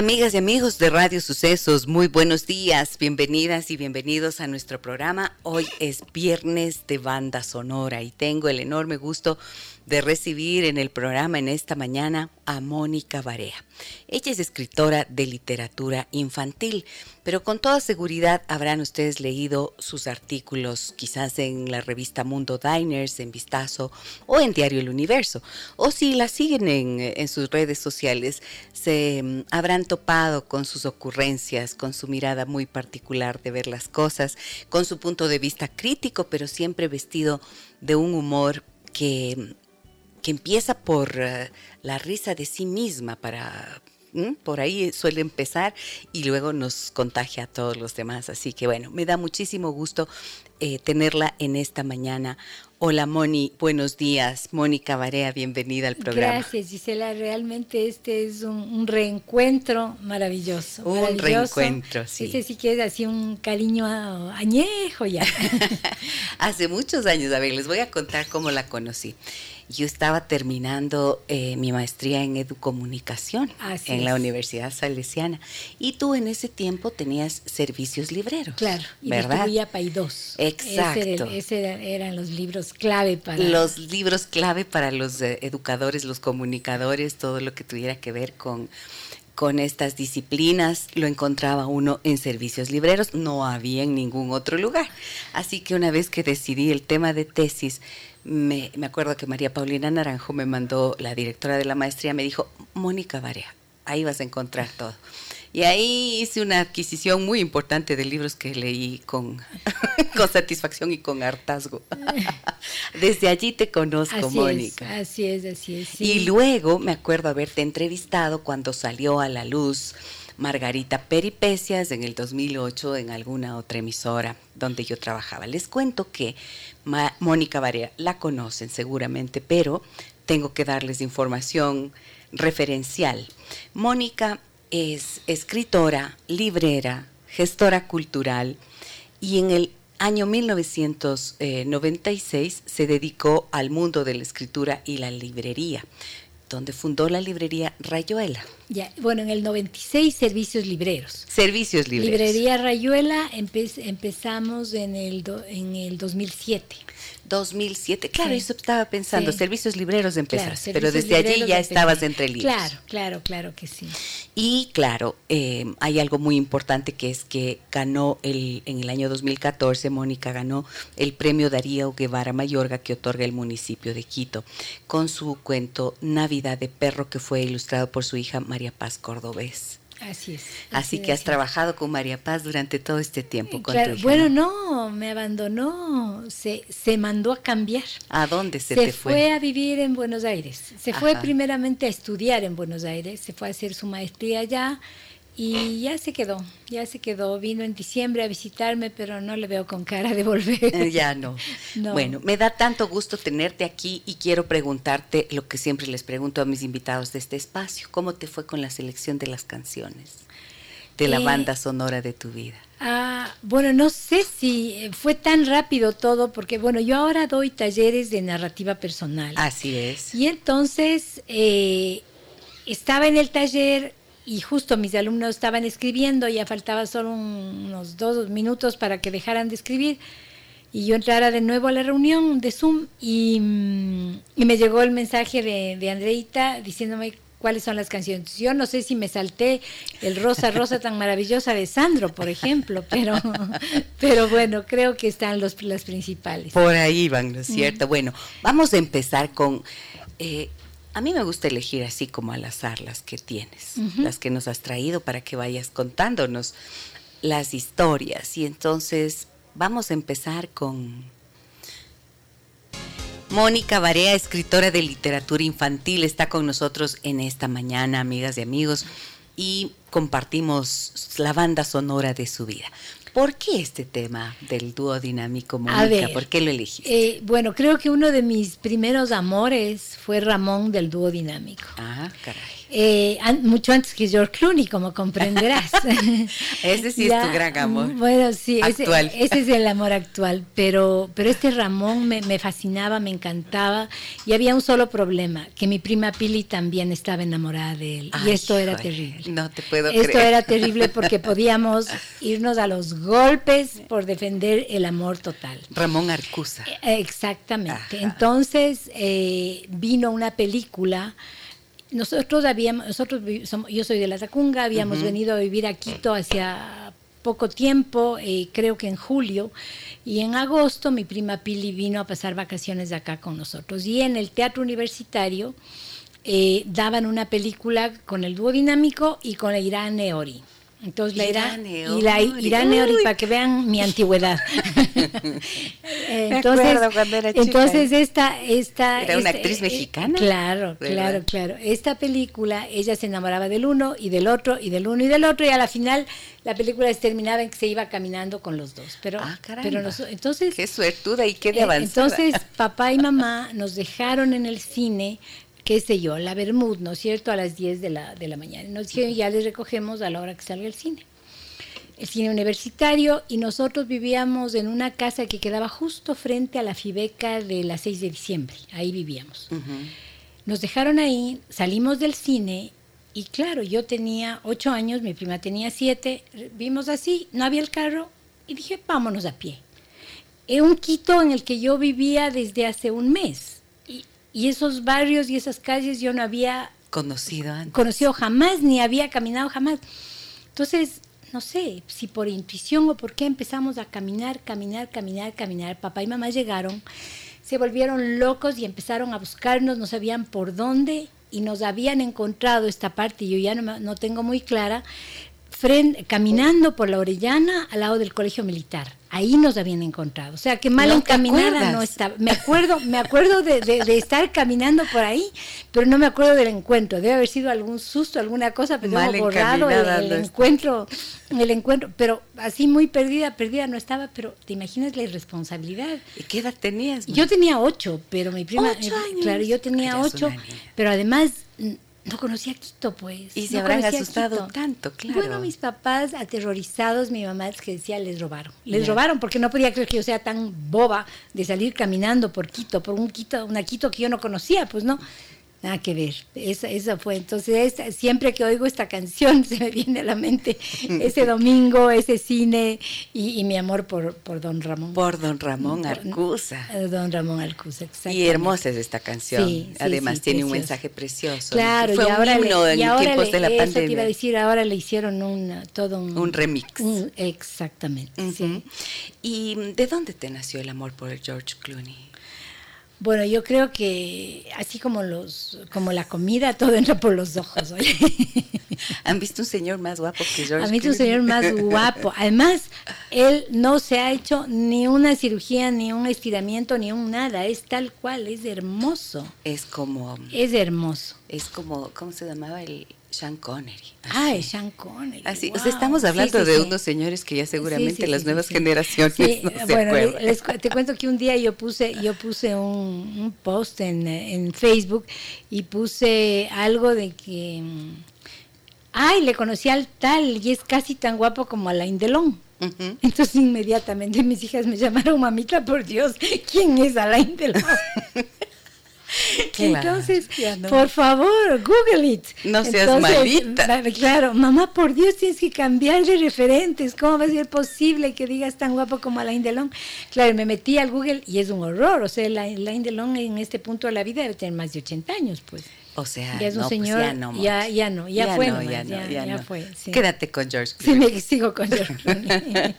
Amigas y amigos de Radio Sucesos, muy buenos días, bienvenidas y bienvenidos a nuestro programa. Hoy es viernes de banda sonora y tengo el enorme gusto de recibir en el programa en esta mañana a Mónica Barea. Ella es escritora de literatura infantil, pero con toda seguridad habrán ustedes leído sus artículos quizás en la revista Mundo Diners, en Vistazo o en Diario El Universo. O si la siguen en, sus redes sociales, se mm, habrán topado con sus ocurrencias, con su mirada muy particular de ver las cosas, con su punto de vista crítico, pero siempre vestido de un humor que que empieza por eh, la risa de sí misma para por ahí suele empezar y luego nos contagia a todos los demás. Así que bueno, me da muchísimo gusto eh, tenerla en esta mañana. Hola Moni, buenos días. Mónica Barea, bienvenida al programa. Gracias Gisela, realmente este es un, reencuentro maravilloso. Un reencuentro, sí. Este sí que es así un cariño añejo ya. Hace muchos años, a ver, les voy a contar cómo la conocí yo estaba terminando eh, mi maestría en educomunicación en la Universidad Salesiana y tú en ese tiempo tenías servicios libreros. Claro, y ¿verdad? Paidós. Exacto. Ese, eran los libros clave para... Los libros clave para los eh, educadores, los comunicadores, todo lo que tuviera que ver con con estas disciplinas lo encontraba uno en servicios libreros, no había en ningún otro lugar. Así que una vez que decidí el tema de tesis, me, acuerdo que María Paulina Naranjo me mandó, la directora de la maestría, me dijo, Mónica Varea, ahí vas a encontrar todo. Y ahí hice una adquisición muy importante de libros que leí con, con satisfacción y con hartazgo. Desde allí te conozco, Mónica. así es, así es. Y luego me acuerdo haberte entrevistado cuando salió a la luz Margarita Peripecias en el 2008 en alguna otra emisora donde yo trabajaba. Les cuento que Mónica Barea la conocen seguramente, pero tengo que darles información referencial. Mónica es escritora, librera, gestora cultural y en el año 1996 se dedicó al mundo de la escritura y la librería donde fundó la librería Rayuela. Ya, bueno, en el 96 servicios libreros. Servicios libreros. Librería Rayuela empezamos en el, en el 2007. 2007, claro, eso estaba pensando, servicios libreros empezaste, pero desde allí ya estabas entre libros. Claro, claro, claro que sí. Y claro, eh, hay algo muy importante que es que ganó el, en el año 2014, Mónica ganó el premio Darío Guevara Mayorga que otorga el municipio de Quito, con su cuento Navidad de Perro que fue ilustrado por su hija María Paz Cordobés. Así es. Así, que has trabajado con María Paz durante todo este tiempo. Con bueno, no, me abandonó, se, se mandó a cambiar. ¿A dónde se, te fue? Se fue a vivir en Buenos Aires. Se fue primeramente a estudiar en Buenos Aires, se fue a hacer su maestría allá y ya se quedó, ya se quedó. Vino en diciembre a visitarme, pero no le veo con cara de volver. Eh, ya no. Bueno, me da tanto gusto tenerte aquí y quiero preguntarte lo que siempre les pregunto a mis invitados de este espacio. ¿Cómo te fue con la selección de las canciones de la eh, banda sonora de tu vida? Ah, bueno, no sé si fue tan rápido todo, porque bueno, yo ahora doy talleres de narrativa personal. Así es. Y entonces eh, estaba en el taller y justo mis alumnos estaban escribiendo, ya faltaba solo unos dos minutos para que dejaran de escribir y yo entrara de nuevo a la reunión de Zoom y, mm, me llegó el mensaje de, de, Andreita diciéndome cuáles son las canciones. Yo no sé si me salté el Rosa Rosa tan maravillosa de Sandro, por ejemplo, pero, pero bueno, creo que están los, las principales. Por ahí van, ¿no es cierto? Bueno, vamos a empezar con... Eh, a mí me gusta elegir así como al azar las que tienes, las que nos has traído para que vayas contándonos las historias. Y entonces vamos a empezar con Mónica Barea, escritora de literatura infantil, está con nosotros en esta mañana, amigas y amigos. y compartimos la banda sonora de su vida. ¿Por qué este tema del dúo dinámico, Mónica? ¿Por qué lo elegiste? Eh, bueno, creo que uno de mis primeros amores fue Ramón del dúo dinámico. Ah, caray. Eh, mucho antes que George Clooney, como comprenderás. ese sí es tu gran amor. Bueno, sí, Ese, es el amor actual, pero, pero este Ramón me, fascinaba, me encantaba y había un solo problema, que mi prima Pili también estaba enamorada de él y esto era terrible. No te puedo esto era terrible porque podíamos irnos a los golpes por defender el amor total. Ramón Arcusa. Eh, exactamente. Entonces eh, vino una película nosotros habíamos, nosotros yo soy de la Tacunga, habíamos venido a vivir a Quito hacia poco tiempo, eh, creo que en julio, y en agosto mi prima Pili vino a pasar vacaciones de acá con nosotros. Y en el teatro universitario eh, daban una película con el dúo dinámico y con Irán Neori. Entonces la Irán, y la Irán para que vean mi antigüedad. entonces, cuando era chica. entonces esta, esta era una actriz eh, mexicana. Claro, claro, claro. Esta película, ella se enamoraba del uno y del otro y del uno y del otro y a la final la película terminaba en que se iba caminando con los dos. Pero, ah, pero entonces qué suertuda y qué de eh, avanzada. Entonces papá y mamá nos dejaron en el cine qué sé yo, la Bermud, ¿no es cierto?, a las 10 de la, de la mañana. Nos dijeron, ya les recogemos a la hora que salga el cine. El cine universitario y nosotros vivíamos en una casa que quedaba justo frente a la Fibeca de la 6 de diciembre. Ahí vivíamos. Nos dejaron ahí, salimos del cine y claro, yo tenía 8 años, mi prima tenía 7, vimos así, no había el carro y dije, vámonos a pie. En un Quito en el que yo vivía desde hace un mes y esos barrios y esas calles yo no había conocido Conocido jamás, ni había caminado jamás. Entonces, no sé si por intuición o por qué empezamos a caminar, caminar, caminar, caminar. Papá y mamá llegaron, se volvieron locos y empezaron a buscarnos, no sabían por dónde y nos habían encontrado esta parte, yo ya no, no tengo muy clara, caminando por la Orellana al lado del colegio militar. Ahí nos habían encontrado. O sea, que mal encaminada no estaba. Me acuerdo, me acuerdo de, estar caminando por ahí, pero no me acuerdo del encuentro. Debe haber sido algún susto, alguna cosa, pero mal borrado el, encuentro, el encuentro. Pero así muy perdida, perdida no estaba, pero te imaginas la irresponsabilidad. ¿Y qué edad tenías? Yo tenía ocho, pero mi prima, eh, claro, yo tenía ocho, pero además no conocía Quito, pues. Y se habrán asustado tanto, claro. Bueno, mis papás aterrorizados, mi mamá es que decía, les robaron. Les robaron porque no podía creer que yo sea tan boba de salir caminando por Quito, por un Quito, una Quito que yo no conocía, pues no. Nada que ver, esa, esa fue. Entonces, siempre que oigo esta canción se me viene a la mente ese domingo, ese cine y, mi amor por, por Don Ramón. Por Don Ramón Arcusa. Eh, don Ramón Arcusa, exacto. Y hermosa es esta canción. Sí, Además, tiene un mensaje precioso. Claro, y ahora, le, y ahora le, de la eso Te iba a decir, ahora le hicieron un, todo un. Un remix. exactamente. sí. ¿Y de dónde te nació el amor por George Clooney? Bueno, yo creo que así como los, como la comida, todo entra por los ojos. ¿Han visto un señor más guapo que George? Han visto un señor más guapo. Además, él no se ha hecho ni una cirugía, ni un estiramiento, ni un nada. Es tal cual, es hermoso. Es como. Es hermoso. Es como, ¿cómo se llamaba el sean Connery. Ah, es Sean Connery. Así, estamos hablando de unos señores que ya seguramente las nuevas generaciones no se bueno, te cuento que un día yo puse, yo puse un, post en, Facebook y puse algo de que, ay, le conocí al tal y es casi tan guapo como Alain Delon. Entonces inmediatamente mis hijas me llamaron, mamita, por Dios, ¿quién es Alain Delon? Entonces, por favor, Google it. No seas malita. Claro, mamá, por Dios, tienes que cambiar de referentes. ¿Cómo va a ser posible que digas tan guapo como Alain Delon? Claro, me metí al Google y es un horror. O sea, Alain Delon en este punto de la vida debe tener más de 80 años, pues. O sea, ya es un pues señor, ya, no, ya, ya, no, ya, fue, ya, fue. Quédate con George. Sí, me sigo con George.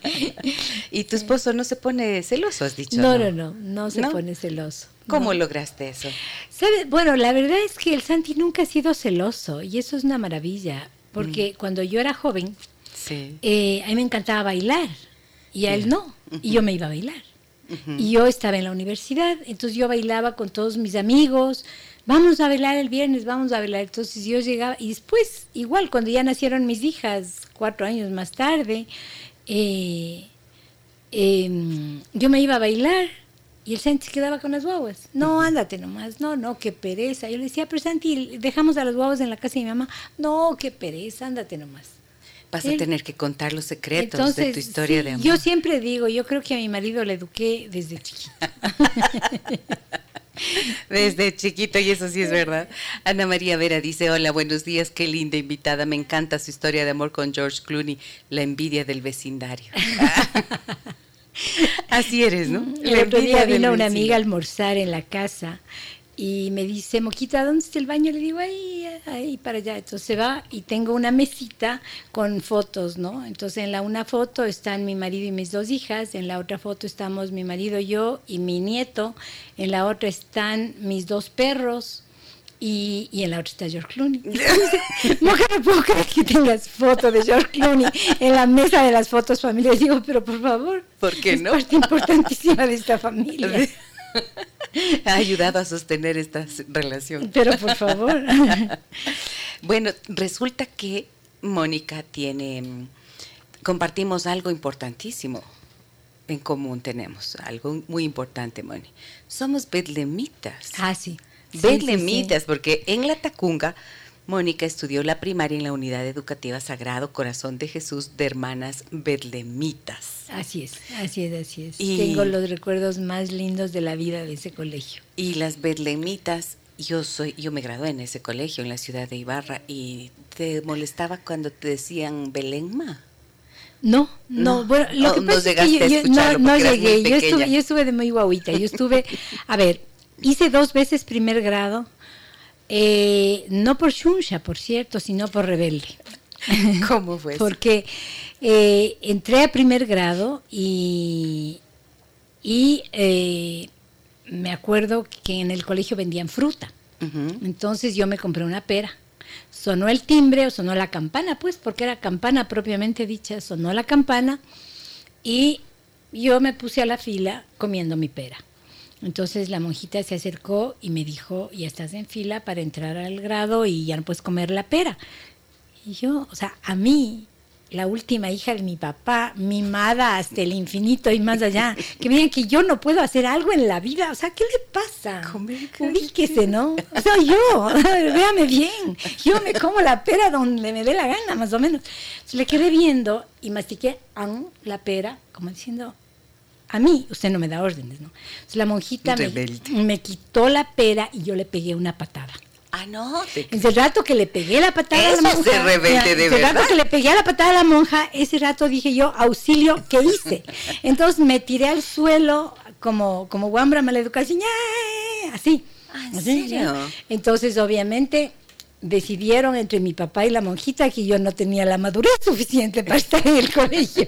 ¿Y tu esposo no se pone celoso, has dicho? No, no, no, no, se pone celoso. ¿Cómo lograste eso? ¿Sabe? Bueno, la verdad es que el Santi nunca ha sido celoso y eso es una maravilla, porque mm. cuando yo era joven, eh, a mí me encantaba bailar y a él no, y yo me iba a bailar. Y yo estaba en la universidad, entonces yo bailaba con todos mis amigos, vamos a velar el viernes, vamos a velar. Entonces yo llegaba, y después, igual, cuando ya nacieron mis hijas, cuatro años más tarde, eh, em, yo me iba a bailar y el Santi se quedaba con las guaguas. No, ándate nomás. No, no, qué pereza. Yo le decía, pero Santi, dejamos a las guaguas en la casa de mi mamá. No, qué pereza, ándate nomás. Vas a tener que contar los secretos de tu historia de amor. Yo siempre digo, yo creo que a mi marido le eduqué desde chiquita. Desde chiquito, y eso sí es verdad. Ana María Vera dice, hola, buenos días, qué linda invitada, me encanta su historia de amor con George Clooney, la envidia del vecindario. Así eres, ¿no? El otro día vino una amiga a almorzar en la casa y me dice, Moquita, ¿dónde está el baño? Le digo, ahí, ahí, para allá. Entonces se va y tengo una mesita con fotos, ¿no? Entonces en la una foto están mi marido y mis dos hijas, en la otra foto estamos mi marido, yo y mi nieto, en la otra están mis dos perros, y, y, en la otra está George Clooney. no puedo creer que tengas foto de George Clooney en la mesa de las fotos familiares. Digo, pero por favor, ¿por qué es no? parte importantísima de esta familia. ha ayudado a sostener esta relación. Pero por favor. bueno, resulta que Mónica tiene, compartimos algo importantísimo en común tenemos, algo muy importante, Moni. Somos bedlemitas. Ah, sí. Bedlemitas, porque en la Tacunga, Mónica estudió la primaria en la unidad educativa Sagrado Corazón de Jesús de Hermanas Bedlemitas. Así es, así es, así es. Tengo los recuerdos más lindos de la vida de ese colegio. Y las Bedlemitas, yo soy, yo me gradué en ese colegio en la ciudad de Ibarra y te molestaba cuando te decían Belenma. No, no, bueno, lo que pasa es que yo, no, llegué, yo estuve, yo estuve de muy guauita, yo estuve, a ver, hice dos veces primer grado, eh, no por Xunsha, por cierto, sino por rebelde. ¿Cómo fue? Porque eh, entré a primer grado y, y eh, me acuerdo que en el colegio vendían fruta. Entonces yo me compré una pera. Sonó el timbre o sonó la campana, pues, porque era campana propiamente dicha, sonó la campana y yo me puse a la fila comiendo mi pera. Entonces la monjita se acercó y me dijo, ya estás en fila para entrar al grado y ya no puedes comer la pera. Y yo, o sea, a mí, la última hija de mi papá, mimada hasta el infinito y más allá, que me digan que yo no puedo hacer algo en la vida, o sea, ¿qué le pasa? Ubíquese, ¿no? Soy yo, véame bien, yo me como la pera donde me dé la gana, más o menos. Entonces, le quedé viendo y mastiqué la pera, como diciendo, a mí usted no me da órdenes, ¿no? Entonces la monjita me, quitó la pera y yo le pegué una patada. Ah, no. Ese rato que le pegué la patada a la monja. Se rebelde de ese rato que le pegué la patada a la monja, ese rato dije yo, auxilio, ¿qué hice? Entonces me tiré al suelo como, como guambra maleducación, así. Ah, ¿En serio? Entonces, obviamente, decidieron entre mi papá y la monjita que yo no tenía la madurez suficiente para estar en el colegio.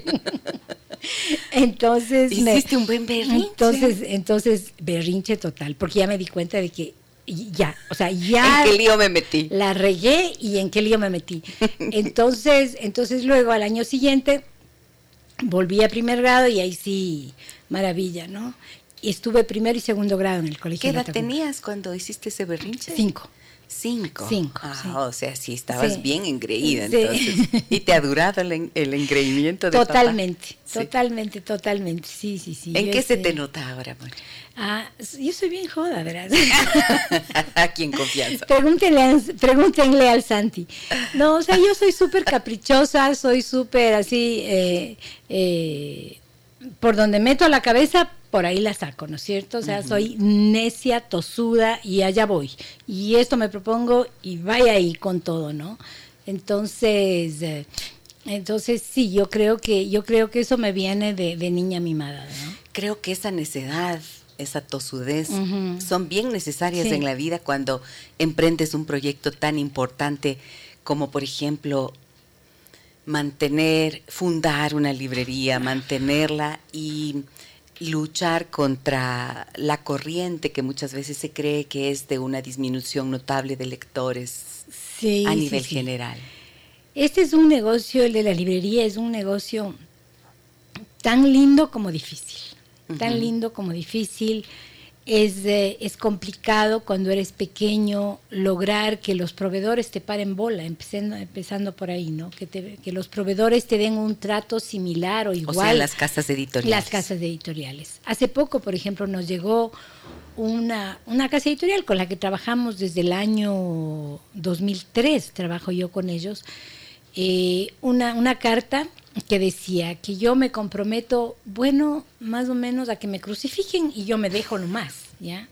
entonces hiciste un buen berrinche. Entonces, entonces berrinche total, porque ya me di cuenta de que ya, o sea, ya ¿En qué lío me metí? La regué y en qué lío me metí. Entonces, entonces luego al año siguiente volví a primer grado y ahí sí, maravilla, ¿no? Y estuve primero y segundo grado en el colegio. ¿Qué edad tenías cuando hiciste ese berrinche? Cinco. Cinco. Cinco. Ah, o sea, sí estabas bien engreída entonces. ¿Y te ha durado el, el engreimiento de Totalmente, totalmente, totalmente. Sí, sí, sí. ¿En qué se te nota ahora, amor? Ah, yo soy bien joda, ¿verdad? Aquí en confianza. Pregúntenle, pregúntenle al Santi. No, o sea, yo soy súper caprichosa, soy súper así, eh, eh, por donde meto la cabeza, por ahí la saco, ¿no es cierto? O sea, soy necia, tosuda y allá voy. Y esto me propongo y vaya ahí con todo, ¿no? Entonces, eh, entonces sí, yo creo que yo creo que eso me viene de, niña mimada, ¿no? Creo que esa necedad, esa tosudez, son bien necesarias en la vida cuando emprendes un proyecto tan importante como, por ejemplo, mantener, fundar una librería, mantenerla y luchar contra la corriente que muchas veces se cree que es de una disminución notable de lectores a nivel general. Este es un negocio, el de la librería es un negocio tan lindo como difícil, tan lindo como difícil. Es, eh, es complicado cuando eres pequeño lograr que los proveedores te paren bola, empezando, empezando por ahí, ¿no? Que, te- que los proveedores te den un trato similar o O igual. sea, las casas editoriales. Las casas editoriales. Hace poco, por ejemplo, nos llegó una, una casa editorial con la que trabajamos desde el año 2003, trabajo yo con ellos, eh, una, una carta que decía que yo me comprometo, bueno, más o menos a que me crucifiquen y yo me dejo nomás, ¿ya?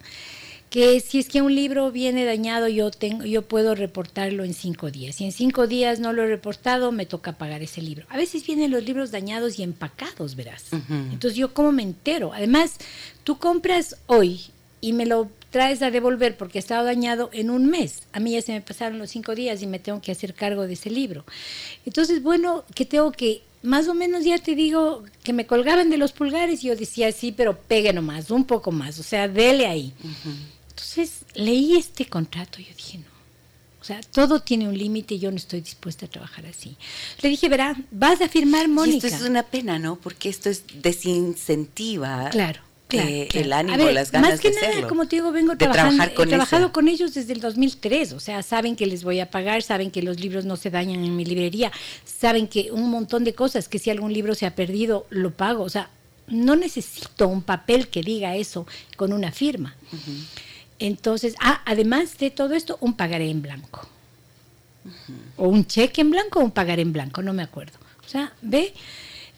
que si es que un libro viene dañado, yo tengo, yo puedo reportarlo en cinco días. Si en cinco días no lo he reportado, me toca pagar ese libro. A veces vienen los libros dañados y empacados, verás. Entonces yo cómo me entero. Además, tú compras hoy y me lo traes a devolver porque ha estado dañado en un mes. A mí ya se me pasaron los cinco días y me tengo que hacer cargo de ese libro. Entonces, bueno, que tengo que, más o menos ya te digo, que me colgaban de los pulgares y yo decía, sí, pero pegue nomás, un poco más, o sea, dele ahí. Entonces leí este contrato y yo dije, no. O sea, todo tiene un límite y yo no estoy dispuesta a trabajar así. Le dije, verá, vas a firmar, Y Mónica. esto es una pena, ¿no? Porque esto es desincentiva Claro. Claro, eh, claro. el ánimo, ver, las ganas más que de nada, hacerlo. como te digo, vengo trabajando, he trabajado eso. con ellos desde el 2003, o sea, saben que les voy a pagar, saben que los libros no se dañan en mi librería, saben que un montón de cosas, que si algún libro se ha perdido, lo pago, o sea, no necesito un papel que diga eso con una firma. Entonces, ah, además de todo esto, un pagaré en blanco. O un cheque en blanco o un pagaré en blanco, no me acuerdo. O sea, ve,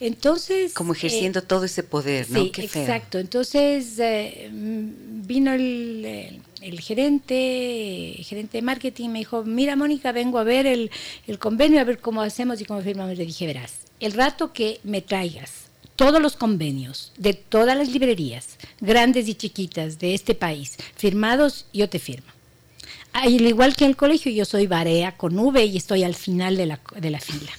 entonces... Como eh, ejerciendo todo ese poder, ¿no? Sí, Qué feo. exacto. Entonces eh, vino el, el- el gerente, gerente de marketing, me dijo, mira Mónica, vengo a ver el, el convenio, a ver cómo hacemos y cómo firmamos. Le dije, verás, el rato que me traigas todos los convenios de todas las librerías, grandes y chiquitas de este país, firmados, yo te firmo. Al igual que en el colegio, yo soy Barea con V y estoy al final de la, de la fila.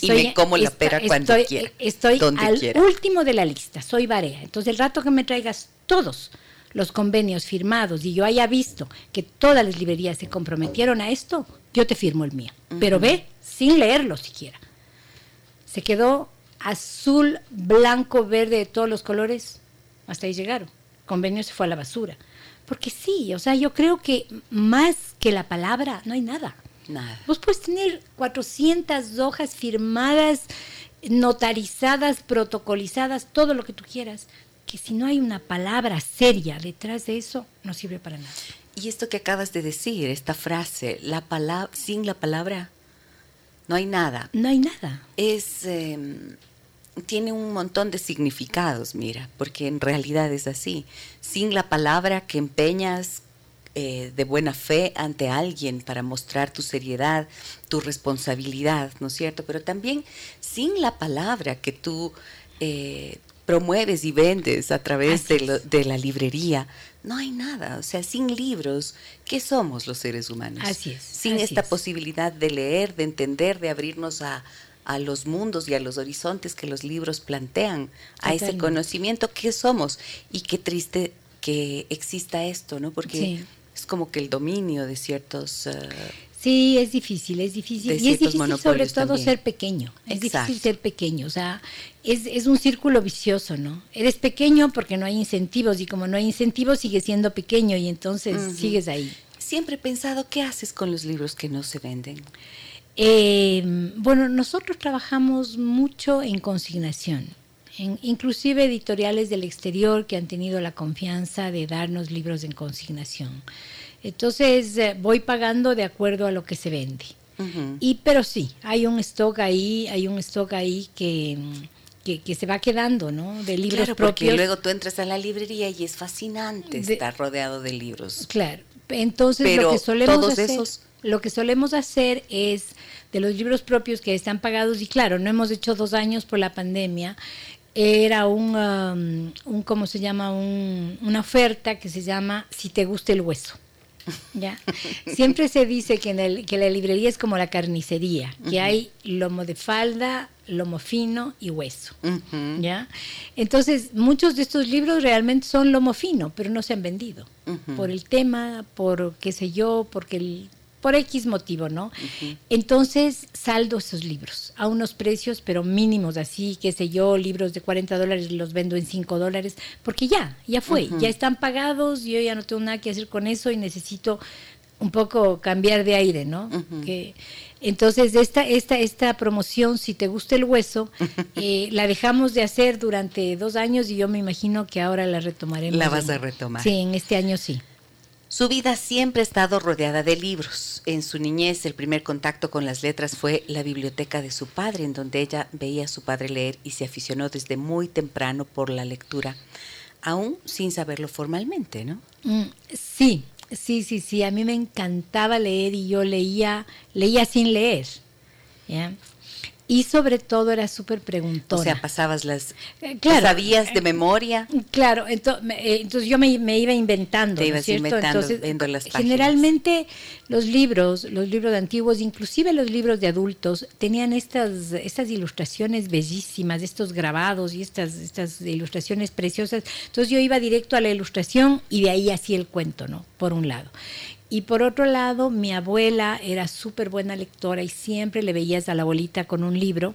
Y me como la pera cuando estoy, quiera, Estoy donde al quiera. último de la lista, soy Barea. Entonces, el rato que me traigas todos los convenios firmados y yo haya visto que todas las librerías se comprometieron a esto, yo te firmo el mío. Pero ve, sin leerlo siquiera. Se quedó azul, blanco, verde, de todos los colores. Hasta ahí llegaron. El convenio se fue a la basura. Porque sí, o sea, yo creo que más que la palabra, no hay nada. Nada. Vos puedes tener 400 hojas firmadas, notarizadas, protocolizadas, todo lo que tú quieras, que si no hay una palabra seria detrás de eso, no sirve para nada. Y esto que acabas de decir, esta frase, la palabra, sin la palabra no hay nada. No hay nada. Es eh, tiene un montón de significados, mira, porque en realidad es así. Sin la palabra que empeñas eh, de buena fe ante alguien para mostrar tu seriedad, tu responsabilidad, ¿no es cierto? Pero también sin la palabra que tú eh, promueves y vendes a través de, lo- de la librería, no hay nada. O sea, sin libros, ¿qué somos los seres humanos? Así es, Sin así esta es. posibilidad de leer, de entender, de abrirnos a, a los mundos y a los horizontes que los libros plantean, a ese conocimiento, ¿qué somos? Y qué triste que exista esto, ¿no? Porque Sí. Es como que el dominio de ciertos... eh, Sí, es difícil, es difícil. Y es difícil sobre todo también. ser pequeño. Es Exacto. difícil ser pequeño. O sea, es, es un círculo vicioso, ¿no? Eres pequeño porque no hay incentivos y como no hay incentivos sigues siendo pequeño y entonces sigues ahí. siempre he pensado, ¿qué haces con los libros que no se venden? Eh, bueno, nosotros trabajamos mucho en consignación, en- inclusive editoriales del exterior que han tenido la confianza de darnos libros en consignación. Entonces eh, voy pagando de acuerdo a lo que se vende. Y pero sí, hay un stock ahí, hay un stock ahí que, que, que se va quedando, ¿no? De libros Claro, porque propios. luego tú entras a la librería y es fascinante De- estar rodeado de libros. Claro. Entonces Pero lo que solemos todos hacer, esos- lo que solemos hacer es de los libros propios que están pagados y claro, no hemos hecho dos años por la pandemia. Era un, um, un ¿cómo se llama? Un- una oferta que se llama Si te gusta el hueso. ¿Ya? Siempre se dice que, en el- que la librería es como la carnicería, que hay lomo de falda, lomo fino y hueso. ¿Ya? Entonces, muchos de estos libros realmente son lomo fino, pero no se han vendido. Por el tema, por qué sé yo, porque el- por X motivo, ¿no? Entonces saldo esos libros a unos precios, pero mínimos, así, qué sé yo, libros de 40 dólares los vendo en 5 dólares, porque ya, ya fue, ya están pagados, yo ya no tengo nada que hacer con eso y necesito un poco cambiar de aire, ¿no? que, entonces, esta, esta, esta promoción, si te gusta el hueso, eh, la dejamos de hacer durante dos años y yo me imagino que ahora la retomaremos. La vas a retomar. Sí, en este año sí. Su vida siempre ha estado rodeada de libros. En su niñez, el primer contacto con las letras fue la biblioteca de su padre, en donde ella veía a su padre leer y se aficionó desde muy temprano por la lectura, aún sin saberlo formalmente, ¿no? Mm, sí, sí, sí, sí. A mí me encantaba leer y yo leía, leía sin leer. ¿ya? Y sobre todo era súper preguntona. O sea, pasabas las... Eh, claro, ¿Sabías de memoria? Claro, entonces, eh, entonces yo me, iba inventando, Te ibas inventando, entonces, viendo las páginas. Generalmente los libros, los libros antiguos, inclusive los libros de adultos, tenían estas, estas ilustraciones bellísimas, estos grabados y estas, estas ilustraciones preciosas. Entonces yo iba directo a la ilustración y de ahí hacía el cuento, ¿no? Por un lado. Y por otro lado, mi abuela era súper buena lectora y siempre le veías a la abuelita con un libro.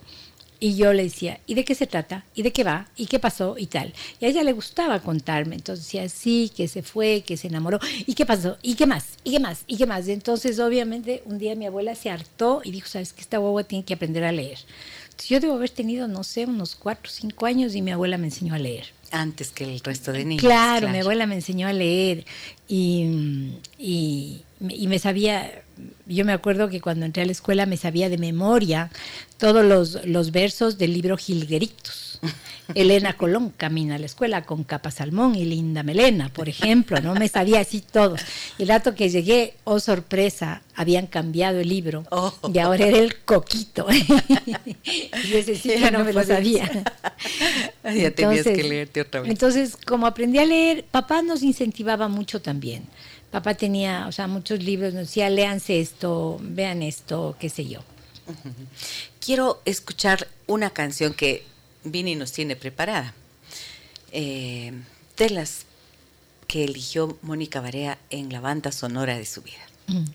Y yo le decía, ¿y de qué se trata? ¿Y de qué va? ¿Y qué pasó? Y tal. Y a ella le gustaba contarme. Entonces decía, sí, que se fue, que se enamoró. ¿Y qué pasó? ¿Y qué más? ¿Y qué más? ¿Y qué más? Entonces, obviamente, un día mi abuela se hartó y dijo, ¿sabes que Esta guagua tiene que aprender a leer. Yo debo haber tenido, no sé, unos cuatro o cinco años y mi abuela me enseñó a leer. Antes que el resto de niños. Claro, mi abuela me enseñó a leer y, y, me sabía, yo me acuerdo que cuando entré a la escuela me sabía de memoria todos los, los versos del libro Gilgueritos. Elena Colón camina a la escuela con capa salmón y linda melena, por ejemplo, ¿no? Me sabía así todos. El rato que llegué, oh sorpresa, habían cambiado el libro oh. y ahora era el coquito. y ese sí que no, me lo sabía. ya tenías que leerte otra vez. Entonces, como aprendí a leer, papá nos incentivaba mucho también. Papá tenía, o sea, muchos libros, nos decía, léanse esto, vean esto, qué sé yo. Quiero escuchar una canción que Vini nos tiene preparada. Eh, de las que eligió Mónica Barea en la banda sonora de su vida. Mm.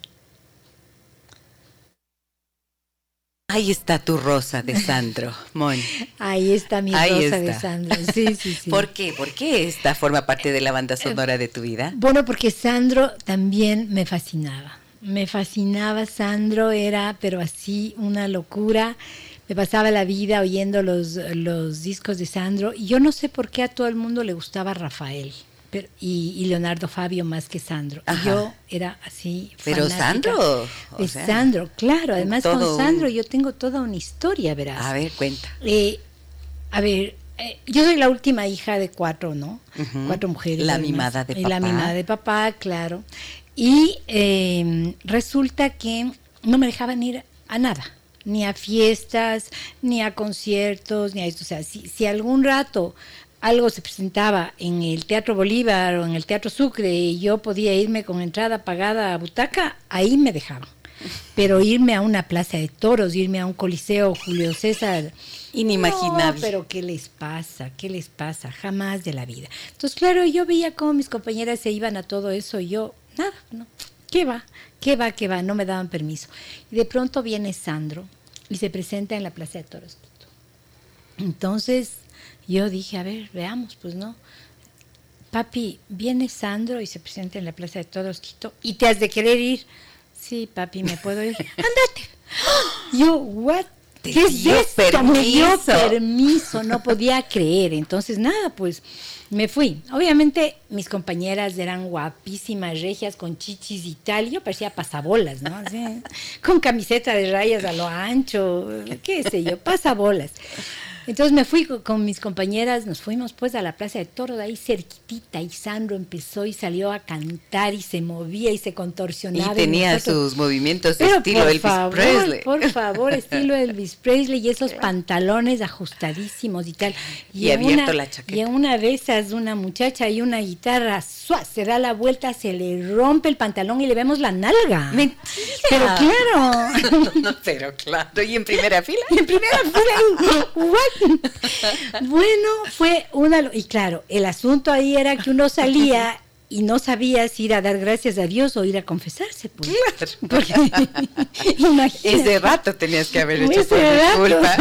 Ahí está tu rosa de Sandro, Mon. Ahí está mi rosa de Sandro. Sí, sí, sí. ¿Por qué? ¿Por qué esta forma parte de la banda sonora de tu vida? Bueno, porque Sandro también me fascinaba. Me fascinaba Sandro, era pero así una locura me pasaba la vida oyendo los, los discos de Sandro y yo no sé por qué a todo el mundo le gustaba Rafael. y, Leonardo Fabio más que Sandro. Yo era así. Pero Sandro. De Sandro, claro. Además, con Sandro yo tengo toda una historia, verás. A ver, cuenta. Eh, a ver, eh, yo soy la última hija de cuatro, ¿no? Cuatro mujeres. La mimada de papá. La mimada de papá, claro. Y eh, resulta que no me dejaban ir a nada ni a fiestas, ni a conciertos, ni a esto. O sea, si, si algún rato algo se presentaba en el Teatro Bolívar o en el Teatro Sucre y yo podía irme con entrada pagada a butaca, ahí me dejaban. Pero irme a una plaza de toros, irme a un coliseo Julio César, inimaginable. pero ¿qué les pasa? ¿Qué les pasa? Jamás de la vida. Entonces, claro, yo veía cómo mis compañeras se iban a todo eso y yo, nada, no. ¿Qué va? ¿Qué va? ¿Qué va? No me daban permiso. Y de pronto viene Sandro y se presenta en la Plaza de Toros. Entonces yo dije, a ver, veamos, pues no. Papi, viene Sandro y se presenta en la Plaza de Toros Quito y te has de querer ir. Sí, papi, me puedo ir. Andate. Yo, what? ¿Qué es esto? Me dio permiso, no podía creer. Entonces, nada, pues me fui. Obviamente mis compañeras eran guapísimas, regias, con chichis y tal. Yo parecía pasabolas, ¿no? con camiseta de rayas a lo ancho, qué sé yo, pasabolas. Entonces me fui con, mis compañeras, nos fuimos pues a la Plaza de Toros, ahí cerquitita, y Sandro empezó y salió a cantar y se movía y se contorsionaba. Y tenía sus movimientos de estilo Elvis Presley. Por favor, estilo Elvis Presley y esos pantalones ajustadísimos y tal. Y, abierto la chaqueta. Y una de esas, una muchacha y una guitarra, se da la vuelta, se le rompe el pantalón y le vemos la nalga. Mentira. Pero claro. no, pero claro. ¿Y en primera fila? en primera fila. bueno, fue una... Y claro, el asunto ahí era que uno salía y no sabía si ir a dar gracias a Dios o ir a confesarse. Pues. Ese rato tenías que haber hecho por disculpa.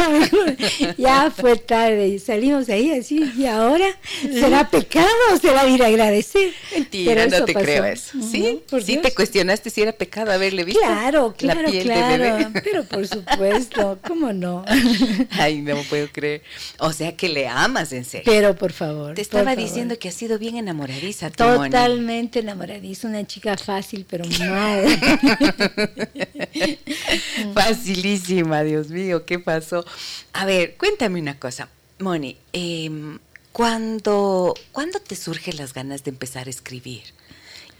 ya fue tarde, salimos ahí así, y ahora será pecado o será ir a agradecer. Mentira, no te creo eso. Sí, sí te cuestionaste si era pecado haberle visto. Claro, claro, claro. Pero por supuesto, ¿cómo no? Ay, no puedo creer. O sea que le amas en serio. Pero por favor. Te estaba diciendo que ha sido bien enamoradiza. Totalmente enamoradiza, una chica fácil, pero mal. Facilísima, Dios mío, ¿qué pasó? A ver, cuéntame una cosa, Moni. Eh, ¿cuándo, ¿Cuándo te surgen las ganas de empezar a escribir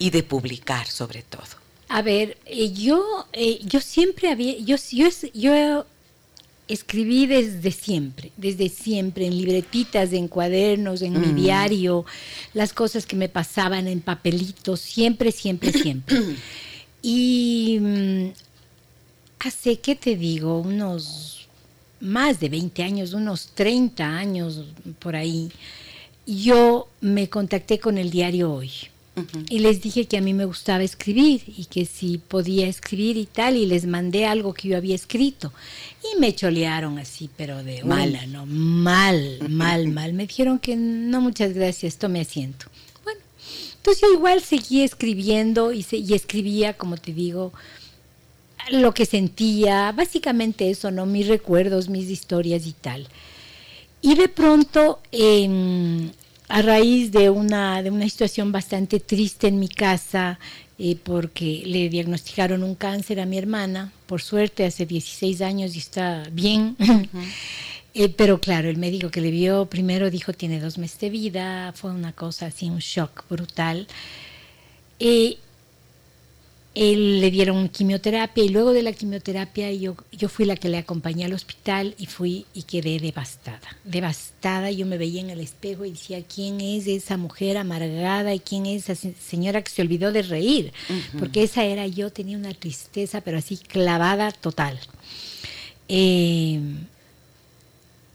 y de publicar, sobre todo? A ver, eh, yo, eh, yo siempre había, yo, yo, yo escribí desde siempre, desde siempre, en libretitas, en cuadernos, en mi mm. diario, las cosas que me pasaban en papelitos, siempre, siempre, siempre. y mm, hace, ¿qué te digo? Unos más de 20 años, unos 30 años por ahí, yo me contacté con el diario Hoy. Y les dije que a mí me gustaba escribir y que si podía escribir y tal, y les mandé algo que yo había escrito. Y me cholearon así, pero de mala, ¿no? Mal, mal, mal. Me dijeron que no, muchas gracias, tome asiento. Bueno, entonces yo igual seguí escribiendo y, y escribía, como te digo, lo que sentía, básicamente eso, ¿no? Mis recuerdos, mis historias y tal. Y de pronto, a raíz de una, de una situación bastante triste en mi casa, eh, porque le diagnosticaron un cáncer a mi hermana, por suerte hace 16 años y está bien. Eh, pero claro, el médico que le vio primero dijo tiene dos meses de vida, fue una cosa así, un shock brutal. Eh, él le dieron quimioterapia y luego de la quimioterapia yo, yo fui la que le acompañé al hospital y fui y quedé devastada, devastada. Yo me veía en el espejo y decía, ¿quién es esa mujer amargada y quién es esa señora que se olvidó de reír? Porque esa era yo, tenía una tristeza, pero así clavada total. Eh,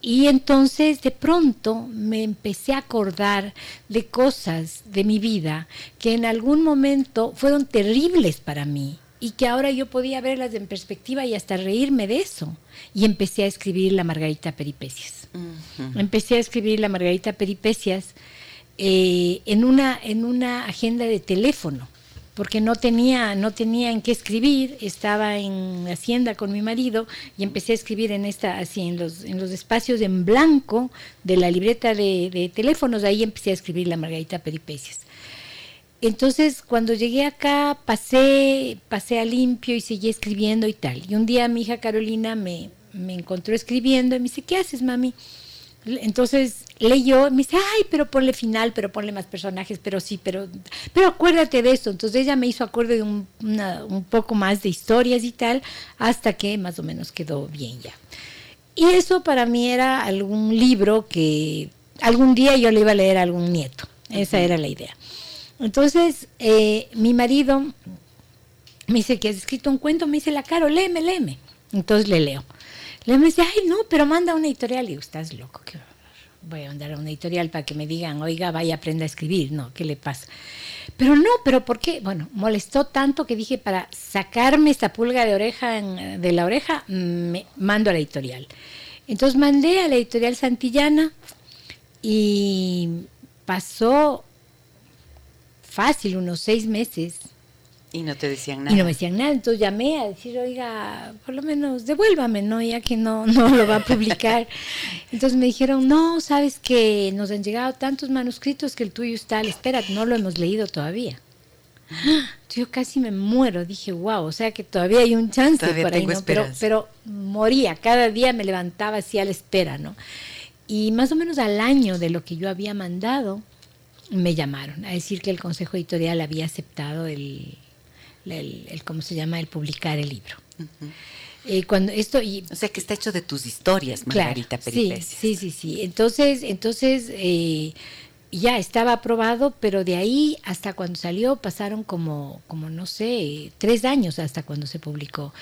y entonces de pronto me empecé a acordar de cosas de mi vida que en algún momento fueron terribles para mí y que ahora yo podía verlas en perspectiva y hasta reírme de eso. Y empecé a escribir la Margarita Peripecias. Empecé a escribir la Margarita Peripecias eh, en, una, en una agenda de teléfono porque no tenía, no tenía en qué escribir, estaba en Hacienda con mi marido y empecé a escribir en esta, así, en los, en los espacios en blanco de la libreta de, teléfonos, ahí empecé a escribir la Margarita Peripecias. Entonces, cuando llegué acá, pasé, pasé a limpio y seguí escribiendo y tal. Y un día mi hija Carolina me, me encontró escribiendo y me dice, ¿qué haces, mami? Entonces leyó, me dice, ay, pero ponle final, pero ponle más personajes, pero sí, pero, pero acuérdate de esto. Entonces ella me hizo acuerdo de un, un poco más de historias y tal, hasta que más o menos quedó bien ya. Y eso para mí era algún libro que algún día yo le iba a leer a algún nieto. Esa era la idea. Entonces, eh, mi marido me dice que has escrito un cuento, me dice, la Caro, léeme, léeme. Entonces le leo. Le dice, ay, no, pero manda una editorial. Y digo, estás loco, voy a mandar a una editorial para que me digan, oiga, vaya, aprenda a escribir. No, ¿qué le pasa? Pero no, pero ¿por qué? Bueno, molestó tanto que dije, para sacarme esta pulga de oreja de la oreja, me mando a la editorial. Entonces mandé a la editorial Santillana y pasó fácil, unos seis meses y no te decían nada. Y no me decían nada. Entonces llamé a decir, oiga, por lo menos devuélvame, ¿no? Ya que no, no lo va a publicar. Entonces me dijeron, no, sabes que nos han llegado tantos manuscritos que el tuyo está a la espera, no lo hemos leído todavía. Yo casi me muero, dije, wow, o sea que todavía hay un chance por ahí, ¿no? Pero, pero moría, cada día me levantaba así a la espera, ¿no? Y más o menos al año de lo que yo había mandado, me llamaron a decir que el Consejo Editorial había aceptado el, el, ¿cómo se llama? El publicar el libro. Eh, cuando esto y, o sea que está hecho de tus historias, Margarita claro, Sí, sí, sí, Entonces, entonces eh, ya estaba aprobado, pero de ahí hasta cuando salió pasaron como, como no sé, tres años hasta cuando se publicó.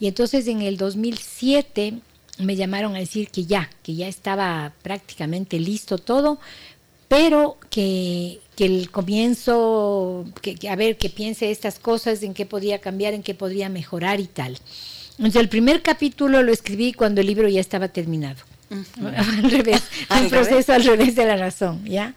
Y entonces en el 2007 me llamaron a decir que ya, que ya estaba prácticamente listo todo, pero que, que el comienzo, que, que, a ver, que piense estas cosas, en qué podría cambiar, en qué podría mejorar y tal. Entonces, el primer capítulo lo escribí cuando el libro ya estaba terminado. al revés, el proceso al revés de la razón, ¿ya?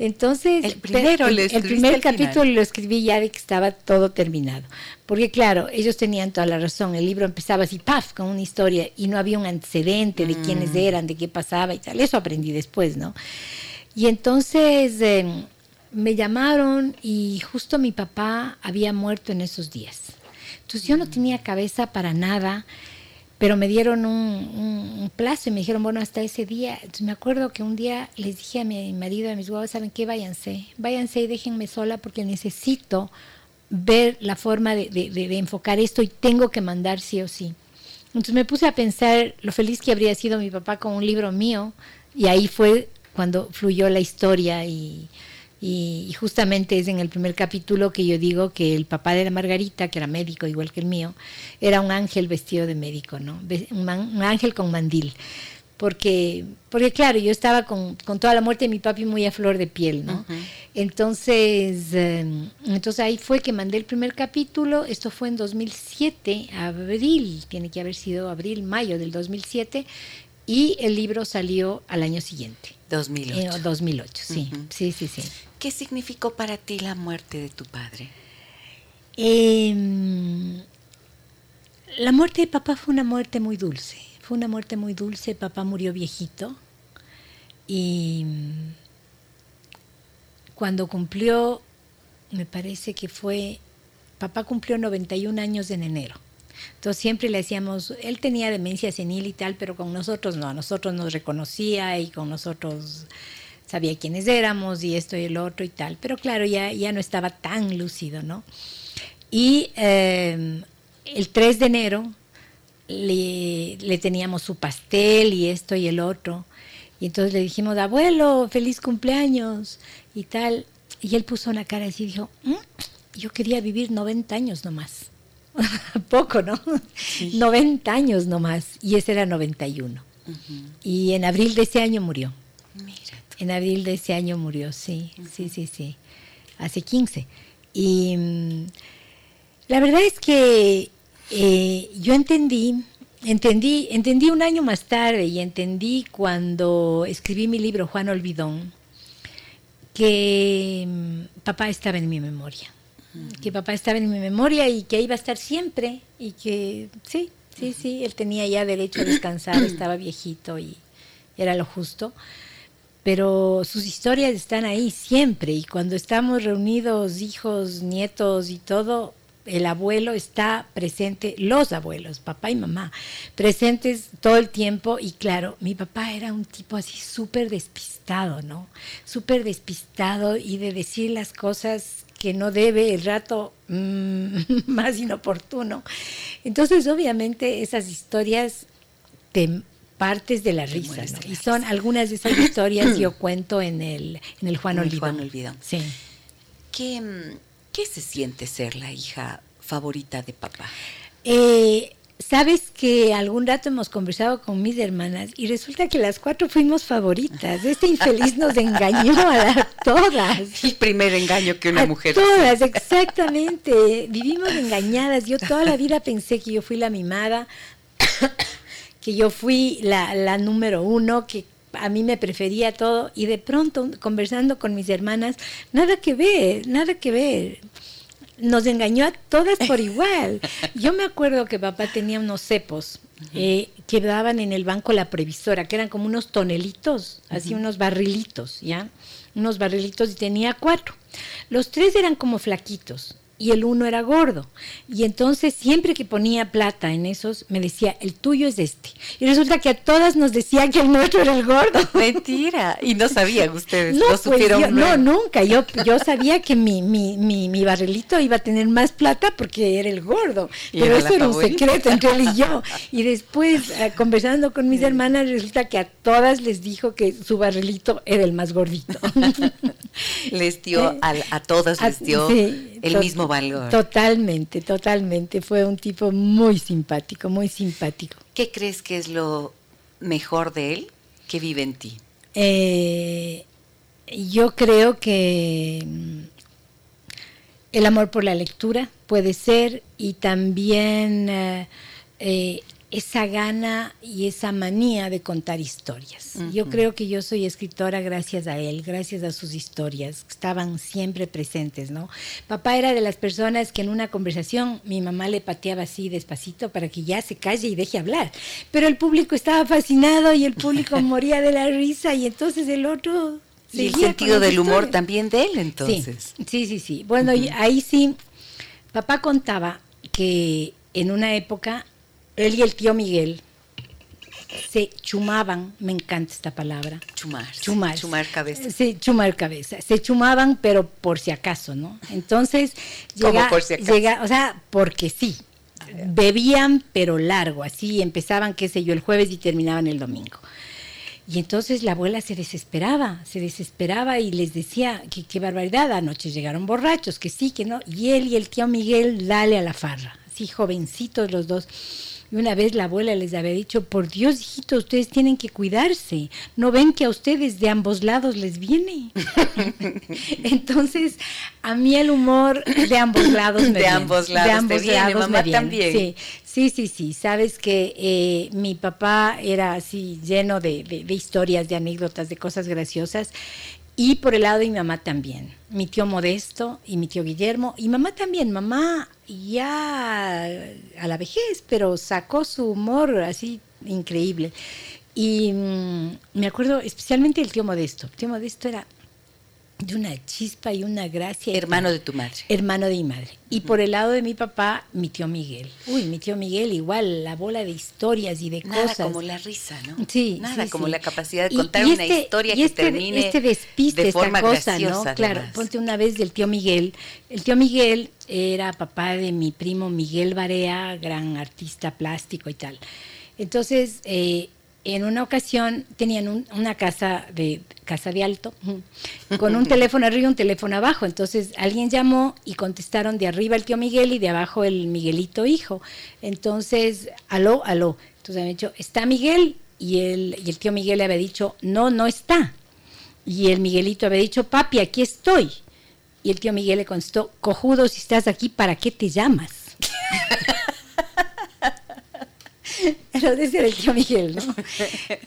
Entonces, el, primero el, el primer capítulo lo escribí ya de que estaba todo terminado. Porque claro, ellos tenían toda la razón. El libro empezaba así, paf, con una historia y no había un antecedente de mm. quiénes eran, de qué pasaba y tal. Eso aprendí después, ¿no? Y entonces eh, me llamaron y justo mi papá había muerto en esos días. Entonces yo no tenía cabeza para nada pero me dieron un, un, plazo y me dijeron, bueno, hasta ese día. Entonces me acuerdo que un día les dije a mi marido y a mis huevos, ¿saben qué? Váyanse, váyanse y déjenme sola porque necesito ver la forma de, enfocar esto y tengo que mandar sí o sí. Entonces me puse a pensar lo feliz que habría sido mi papá con un libro mío y ahí fue cuando fluyó la historia y, y, justamente es en el primer capítulo que yo digo que el papá de la Margarita, que era médico igual que el mío, era un ángel vestido de médico, ¿no? Un, un ángel con mandil. Porque, porque claro, yo estaba con, con, toda la muerte de mi papi muy a flor de piel, ¿no? Uh -huh. Entonces, eh, entonces ahí fue que mandé el primer capítulo, esto fue en 2007, abril, tiene que haber sido abril, mayo del 2007, y el libro salió al año siguiente. 2008. Eh, 2008, sí, uh -huh. sí, sí, sí. ¿Qué significó para ti la muerte de tu padre? Eh, la muerte de papá fue una muerte muy dulce. Fue una muerte muy dulce. Papá murió viejito. Y cuando cumplió, me parece que fue, papá cumplió 91 años en enero. Entonces siempre le decíamos, él tenía demencia senil y tal, pero con nosotros no, a nosotros nos reconocía y con nosotros sabía quiénes éramos y esto y el otro y tal, pero claro, ya, ya no estaba tan lúcido, ¿no? Y eh, el 3 de enero le, le, teníamos su pastel y esto y el otro, y entonces le dijimos, abuelo, feliz cumpleaños y tal, y él puso una cara así y dijo, ¿Mm? yo quería vivir 90 años nomás. Poco, ¿no? Sí. 90 años nomás, y ese era 91. Uh -huh. Y en abril de ese año murió. Mira. En abril de ese año murió, sí, uh -huh. sí, sí, sí, hace 15. Y mm, la verdad es que eh, yo entendí, entendí, entendí un año más tarde y entendí cuando escribí mi libro Juan Olvidón que mm, papá estaba en mi memoria. Que papá estaba en mi memoria y que iba a estar siempre y que sí, sí, sí, él tenía ya derecho a descansar, estaba viejito y era lo justo pero sus historias están ahí siempre y cuando estamos reunidos, hijos, nietos y todo, el abuelo está presente, los abuelos, papá y mamá, presentes todo el tiempo y claro, mi papá era un tipo así súper despistado, ¿no? Súper despistado y de decir las cosas que no debe el rato mmm, más inoportuno. Entonces, obviamente, esas historias te partes de la risa, ¿no? Y son algunas de esas historias yo cuento en el, en el Juan Olvidón. Juan Olvidón. Sí. ¿Qué, ¿Qué, se siente ser la hija favorita de papá? Eh, Sabes que algún rato hemos conversado con mis hermanas y resulta que las cuatro fuimos favoritas. Este infeliz nos engañó a todas. El primer engaño que una a mujer. Todas, hace. exactamente. Vivimos engañadas. Yo toda la vida pensé que yo fui la mimada que yo fui la, la número uno, que a mí me prefería todo y de pronto conversando con mis hermanas, nada que ver, nada que ver. Nos engañó a todas por igual. Yo me acuerdo que papá tenía unos cepos eh, que daban en el banco la previsora, que eran como unos tonelitos, así uh -huh. unos barrilitos, ¿ya? Unos barrilitos y tenía cuatro. Los tres eran como flaquitos y el uno era gordo. Y entonces siempre que ponía plata en esos, me decía, el tuyo es este. Y resulta que a todas nos decía que el nuestro era el gordo. Mentira. Y no sabían ustedes. No, pues yo, no nunca. Yo, yo sabía que mi, mi, mi, mi, barrilito iba a tener más plata porque era el gordo. Pero eso era un secreto entre él y yo. Y después, eh, conversando con mis hermanas, resulta que a todas les dijo que su barrilito era el más gordito. les dio, a, a todas les dio sí, el mismo valor. Totalmente, totalmente. Fue un tipo muy simpático, muy simpático. ¿Qué crees que es lo mejor de él que vive en ti? Eh, yo creo que mm, el amor por la lectura puede ser y también eh, eh, esa gana y esa manía de contar historias. Yo creo que yo soy escritora gracias a él, gracias a sus historias, estaban siempre presentes, ¿no? Papá era de las personas que en una conversación mi mamá le pateaba así despacito para que ya se calle y deje hablar, pero el público estaba fascinado y el público moría de la risa y entonces el otro... Y el sentido del humor también de él, entonces. Sí, sí, sí. Bueno, ahí sí, papá contaba que en una época él y el tío Miguel se chumaban, me encanta esta palabra. Chumar. Chumar. Chumar cabeza. Sí, chumar cabeza. Se chumaban, pero por si acaso, ¿no? Entonces, llega, por si acaso? llega, o sea, porque sí. Bebían, pero largo, así empezaban, qué sé yo, el jueves y terminaban el domingo. Y entonces la abuela se desesperaba, se desesperaba y les decía que qué barbaridad, anoche llegaron borrachos, que sí, que no. Y él y el tío Miguel, dale a la farra, así jovencitos los dos. Y una vez la abuela les había dicho, por Dios, hijitos, ustedes tienen que cuidarse. ¿No ven que a ustedes de ambos lados les viene? Entonces, a mí el humor de ambos lados me De viene. ambos lados De te ambos viene, lados mamá me viene. también. Sí, sí, sí, sí. Sabes que eh, mi papá era así lleno de, de- de historias, de anécdotas, de cosas graciosas. Y por el lado de mi mamá también. Mi tío Modesto y mi tío Guillermo. Y mamá también. Mamá ya a la vejez, pero sacó su humor así increíble. Y mm, me acuerdo especialmente del tío Modesto. El tío Modesto era de una chispa y una gracia. Hermano de tu madre. Hermano de mi madre. Y por el lado de mi papá, mi tío Miguel. Uy, mi tío Miguel, igual, la bola de historias y de Nada cosas. como la risa, ¿no? Sí, Nada sí, como sí. la capacidad de contar y una este- historia y que este, termine este despiste, de esta forma cosa, graciosa. ¿no? Claro, además. ponte una vez del tío Miguel. El tío Miguel era papá de mi primo Miguel Barea, gran artista plástico y tal. Entonces, eh, en una ocasión tenían un- una casa de casa de alto con un teléfono arriba y un teléfono abajo. Entonces alguien llamó y contestaron de arriba el tío Miguel y de abajo el Miguelito hijo. Entonces, aló, aló. Entonces me dicho, ¿está Miguel? Y el, y el tío Miguel le había dicho, no, no está. Y el Miguelito había dicho, papi, aquí estoy. Y el tío Miguel le contestó, cojudo, si estás aquí, ¿para qué te llamas? Pero ese era el tío Miguel, ¿no?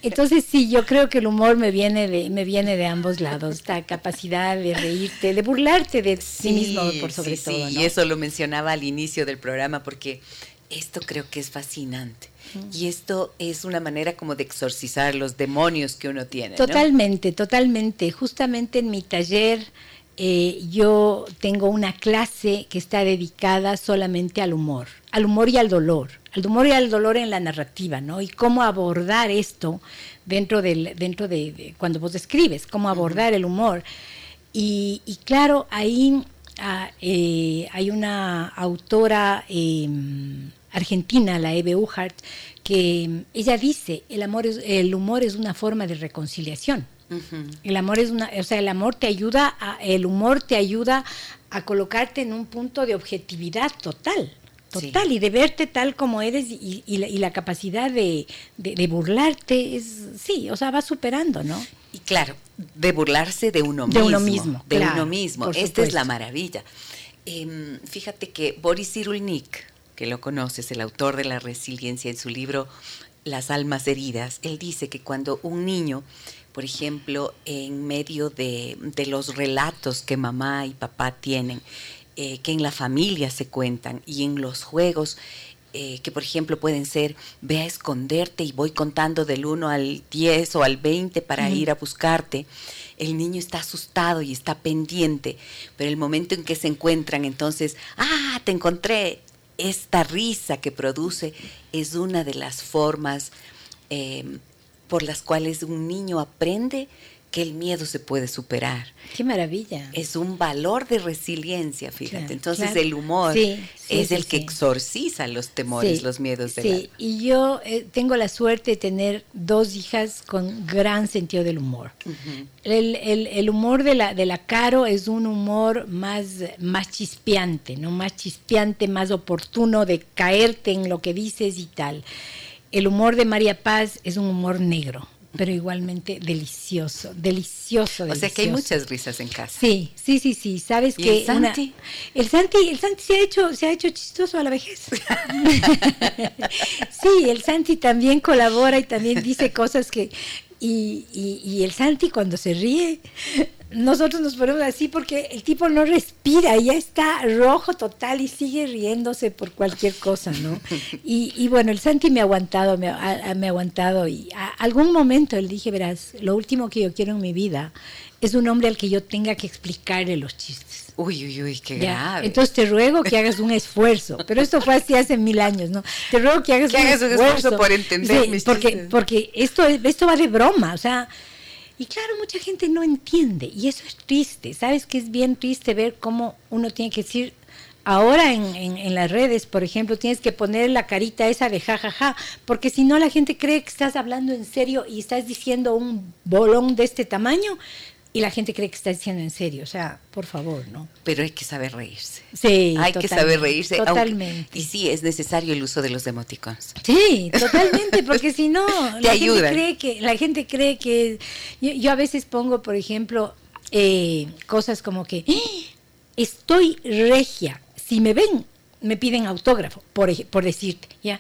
Entonces sí, yo creo que el humor me viene de, me viene de ambos lados, esta capacidad de reírte, de burlarte de sí, mismo por sobre sí, todo, sí, ¿no? y eso lo mencionaba al inicio del programa porque esto creo que es fascinante. Y esto es una manera como de exorcizar los demonios que uno tiene. ¿no? Totalmente, totalmente. Justamente en mi taller eh, yo tengo una clase que está dedicada solamente al humor, al humor y al dolor, al humor y al dolor en la narrativa, ¿no? Y cómo abordar esto dentro del, dentro de, de cuando vos escribes, cómo abordar el humor. Y, y claro, ahí ah, eh, hay una autora eh, argentina, la Eve Uhart, que mm, ella dice, el, amor es, el humor es una forma de reconciliación. El amor es una, o sea, el amor te ayuda, a, el humor te ayuda a colocarte en un punto de objetividad total, total, Sí. y de verte tal como eres y, y la, y la capacidad de, de- de burlarte es, sí, o sea, va superando, ¿no? Y claro, de burlarse de uno De mismo. uno mismo, De claro, uno mismo. Esta es la maravilla. Em, fíjate que Boris Cyrulnik, que lo conoces, el autor de la resiliencia en su libro Las almas heridas, él dice que cuando un niño, por ejemplo, en medio de, de los relatos que mamá y papá tienen, eh, que en la familia se cuentan y en los juegos, eh, que por ejemplo pueden ser, ve a esconderte y voy contando del 1 al 10 o al 20 para ir a buscarte. El niño está asustado y está pendiente, pero el momento en que se encuentran, entonces, ah, te encontré. Esta risa que produce es una de las formas eh, por las cuales un niño aprende que el miedo se puede superar Qué maravilla. es un valor de resiliencia, fíjate. Claro, Entonces claro. el humor Sí, sí, es sí, el que exorciza los temores, los miedos del Sí, alma. y yo eh, tengo la suerte de tener dos hijas con gran sentido del humor. el, el- el humor de la, de la Caro es un humor más, más chispeante, ¿no? Más chispeante, más oportuno de caerte en lo que dices y tal. El humor de María Paz es un humor negro, pero igualmente delicioso, delicioso, delicioso. O sea que hay muchas risas en casa. Sí, sí, sí, sí. Sabes que el Santi? el Santi, el Santi se ha hecho, se ha hecho chistoso a la vejez. sí, el Santi también colabora y también dice cosas que y, y, y el Santi cuando se ríe nosotros nos ponemos así porque el tipo no respira, ya está rojo total y sigue riéndose por cualquier cosa, ¿no? Y, y bueno, el Santi me ha aguantado, me ha, me ha aguantado y a algún momento le dije, verás, lo último que yo quiero en mi vida es un hombre al que yo tenga que explicarle los chistes. Uy, uy, uy, qué Ya, grave. Entonces te ruego que hagas un esfuerzo, pero esto fue así hace mil años, ¿no? Te ruego que hagas, Que hagas un esfuerzo por entender Sí, mis porque, chistes. porque esto, es- esto va de broma, o sea, y claro, mucha gente no entiende, y eso es triste, ¿sabes? Que es bien triste ver cómo uno tiene que decir, ahora en, en- en las redes, por ejemplo, tienes que poner la carita esa de jajaja, porque si no la gente cree que estás hablando en serio y estás diciendo un bolón de este tamaño, y la gente cree que estás diciendo en serio, o sea, por favor, ¿no? Pero hay que saber reírse. Sí, hay que saber reírse. aunque- Totalmente. y sí, es necesario el uso de los emoticons. Sí, totalmente, porque si no, la gente ayudan. cree que, la gente cree que, yo, yo a veces pongo, por ejemplo, eh, cosas como que "¡Ah! estoy regia, si me ven, me piden autógrafo, por, por decirte, ya.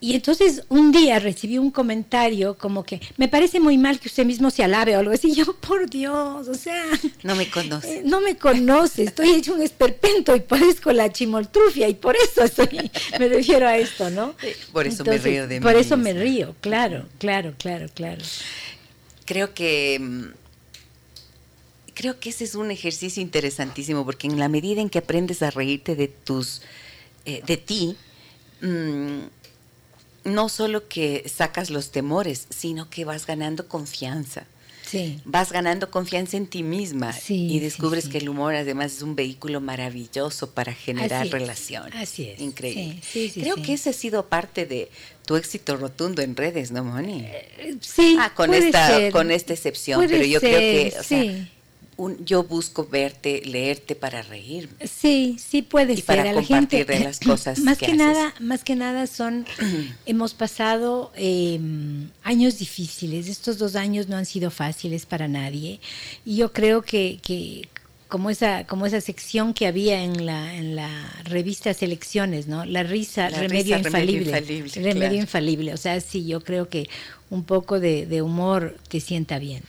Y entonces un día recibí un comentario como que me parece muy mal que usted mismo se alabe o algo así. Yo, por Dios, o sea, No me conoce. eh, no me conoce, estoy hecho un esperpento y parezco la chimoltrufia y por eso estoy, me refiero a esto, ¿no? Por eso me río de Por mí eso me río, claro, claro, claro, claro. Creo que mm, creo que ese es un ejercicio interesantísimo porque en la medida en que aprendes a reírte de tus eh, de ti mm, no solo que sacas los temores, sino que vas ganando confianza. Sí. Vas ganando confianza en ti misma Sí, y descubres sí. que el humor además es un vehículo maravilloso para generar Así es, relaciones. así es, Increíble. Creo que ese ha sido parte de tu éxito rotundo en redes, ¿no, Moni? Eh, Sí. Ah, con puede esta, ser. con esta excepción, Puede pero yo creo que, o sea. Un- yo busco verte, leerte para reírme. Sí, sí puede Y ser. para a la compartir gente, de las cosas más que que, nada, más que nada son, hemos pasado eh, años difíciles. Estos dos años no han sido fáciles para nadie. Y yo creo que, que como esa, como esa sección que había en la, en la revista Selecciones, ¿no? La risa, La remedio, risa, remedio infalible. Remedio claro. infalible. O sea, sí, yo creo que un poco de, de humor te sienta bien.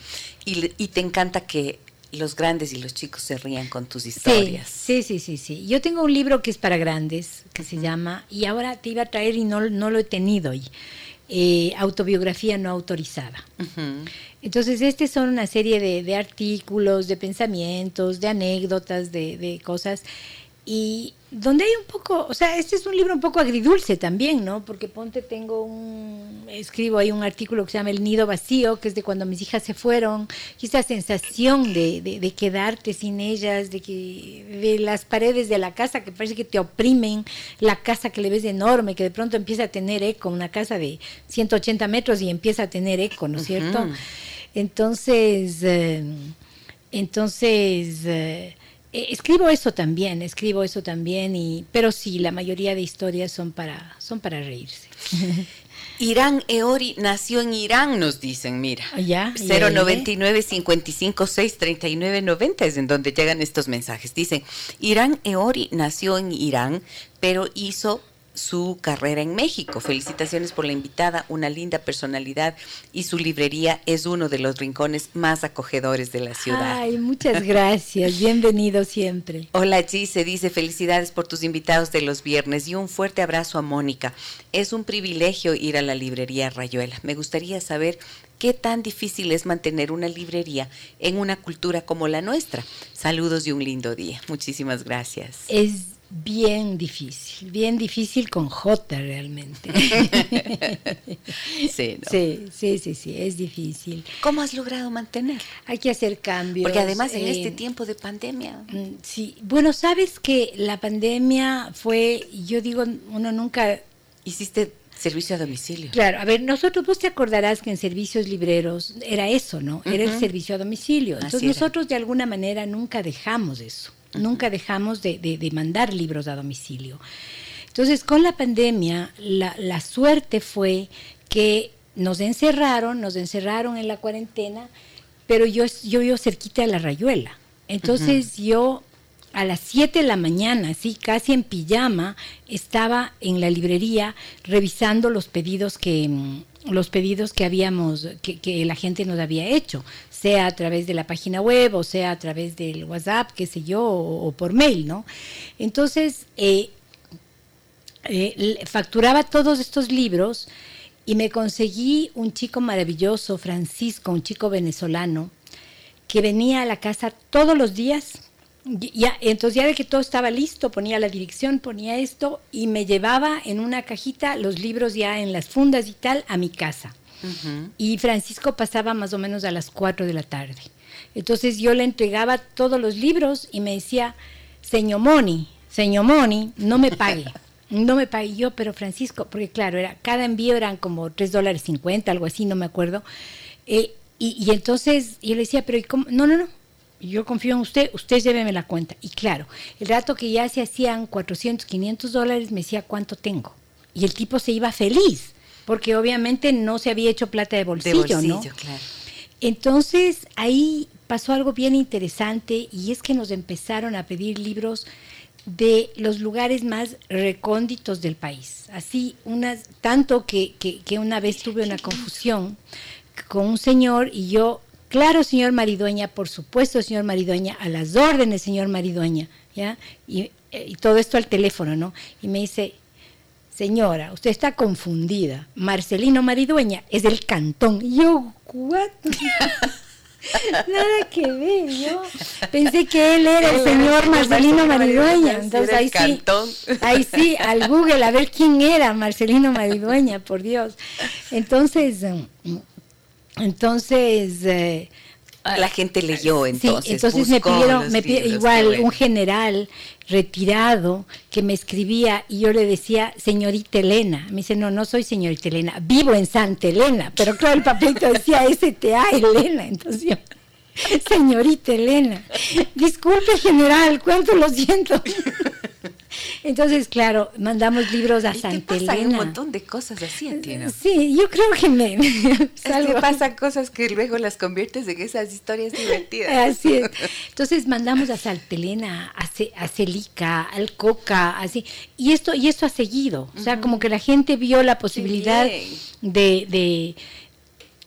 Y te encanta que los grandes y los chicos se rían con tus historias. sí, sí, sí, sí. Yo tengo un libro que es para grandes, que se llama, y ahora te iba a traer y no, no lo he tenido, y, eh, autobiografía no autorizada. Entonces, este son una serie de, de artículos, de pensamientos, de anécdotas, de, de cosas, y donde hay un poco, o sea, este es un libro un poco agridulce también, ¿no? Porque ponte, tengo un, escribo ahí un artículo que se llama El nido vacío, que es de cuando mis hijas se fueron, y esa sensación de, de, de quedarte sin ellas, de que de las paredes de la casa que parece que te oprimen, la casa que le ves enorme, que de pronto empieza a tener eco, una casa de 180 metros y empieza a tener eco, ¿no es cierto? Entonces, eh, entonces eh, eh, escribo eso también, escribo eso también, y, pero sí, la mayoría de historias son para, son para reírse. Irán Eori nació en Irán, nos dicen, mira. Ah, ya, ya, 099 556 3990 es en donde llegan estos mensajes. Dicen, Irán Eori nació en Irán, pero hizo su carrera en México. Felicitaciones por la invitada, una linda personalidad y su librería es uno de los rincones más acogedores de la ciudad. Ay, muchas gracias, bienvenido siempre. Hola Gise, dice felicidades por tus invitados de los viernes y un fuerte abrazo a Mónica. Es un privilegio ir a la librería Rayuela. Me gustaría saber qué tan difícil es mantener una librería en una cultura como la nuestra. Saludos y un lindo día. Muchísimas gracias. Es bien difícil, bien difícil con J realmente. Sí, ¿no? Sí, sí, sí, sí, es difícil. ¿Cómo has logrado mantener? Hay que hacer cambios. Porque además en eh, este tiempo de pandemia. Mm, Sí, bueno, sabes que la pandemia fue, yo digo, uno nunca, Hiciste servicio a domicilio. claro, a ver, nosotros, vos te acordarás que en servicios libreros era eso, ¿no? Era el servicio a domicilio. Entonces nosotros de alguna manera nunca dejamos eso, nunca dejamos de, de- de mandar libros a domicilio. Entonces con la pandemia, la, la suerte fue que nos encerraron, nos encerraron en la cuarentena, pero yo, yo vivo cerquita de la rayuela. Entonces yo a las 7 de la mañana, así casi en pijama, estaba en la librería revisando los pedidos que mm, los pedidos que habíamos, que, la gente nos había hecho, sea a través de la página web o sea a través del WhatsApp, qué sé yo, o, por mail, ¿no? Entonces, eh, eh, facturaba todos estos libros y me conseguí un chico maravilloso, Francisco, un chico venezolano, que venía a la casa todos los días ya, entonces ya de que todo estaba listo, ponía la dirección, ponía esto y me llevaba en una cajita los libros ya en las fundas y tal a mi casa. Y Francisco pasaba más o menos a las 4 de la tarde. Entonces yo le entregaba todos los libros y me decía, señor Moni, señor Moni, no me pague. No me pague yo, pero Francisco, porque claro, era, cada envío eran como 3 dólares 50, algo así, no me acuerdo. Eh, y, y, entonces yo le decía, pero cómo? No, no, no, yo confío en usted, usted lléveme la cuenta. Y claro, el rato que ya se hacían 400, 500 dólares, me decía cuánto tengo. Y el tipo se iba feliz, porque obviamente no se había hecho plata de bolsillo, de bolsillo Claro. Entonces ahí pasó algo bien interesante y es que nos empezaron a pedir libros de los lugares más recónditos del país. Así, unas, tanto que, que, que una vez tuve una confusión con un señor y yo Claro, señor Maridueña, por supuesto, señor Maridueña, a las órdenes, señor Maridueña, ¿ya? Y, todo esto al teléfono, ¿no? Y me dice, señora, usted está confundida. Marcelino Maridueña es del cantón. Y yo, ¿what? Nada que ver, yo pensé que él era el señor Marcelino Maridueña. Entonces ahí sí, ahí sí, al Google a ver quién era Marcelino Maridueña, por Dios. Entonces, entonces... Eh, la gente leyó entonces. Sí, entonces me pidieron, me igual un general retirado que me escribía y yo le decía señorita Elena. Me dice, no, no soy señorita Elena, vivo en Santa Elena. Pero claro, el papelito decía STA Elena. Entonces yo, señorita Elena, disculpe general, cuánto lo siento. Entonces, claro, mandamos libros a Santa Elena. un montón de cosas así, entiendo. Sí, yo creo que me... es que pasan cosas que luego las conviertes en esas historias divertidas. Así es. Entonces mandamos a Santa Elena, a, Celica, al Coca, así. Y esto, y esto ha seguido. O sea, como que la gente vio la posibilidad de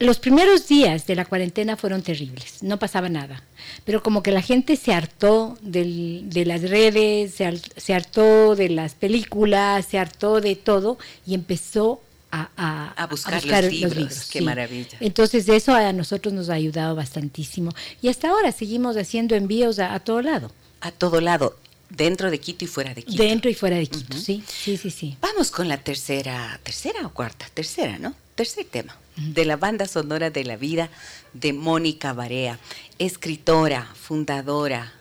los primeros días de la cuarentena fueron terribles, no pasaba nada, pero como que la gente se hartó de las redes, se, hartó de las películas, se hartó de todo y empezó a, buscar, los, libros. Qué maravilla. Entonces eso a nosotros nos ha ayudado bastantísimo y hasta ahora seguimos haciendo envíos a, todo lado. A todo lado. Dentro de Quito y fuera de Quito. Dentro y fuera de Quito, sí, sí, sí, sí. Vamos con la tercera, tercera o cuarta, tercera, ¿no? Tercer tema de la banda sonora de la vida de Mónica Barea, escritora, fundadora,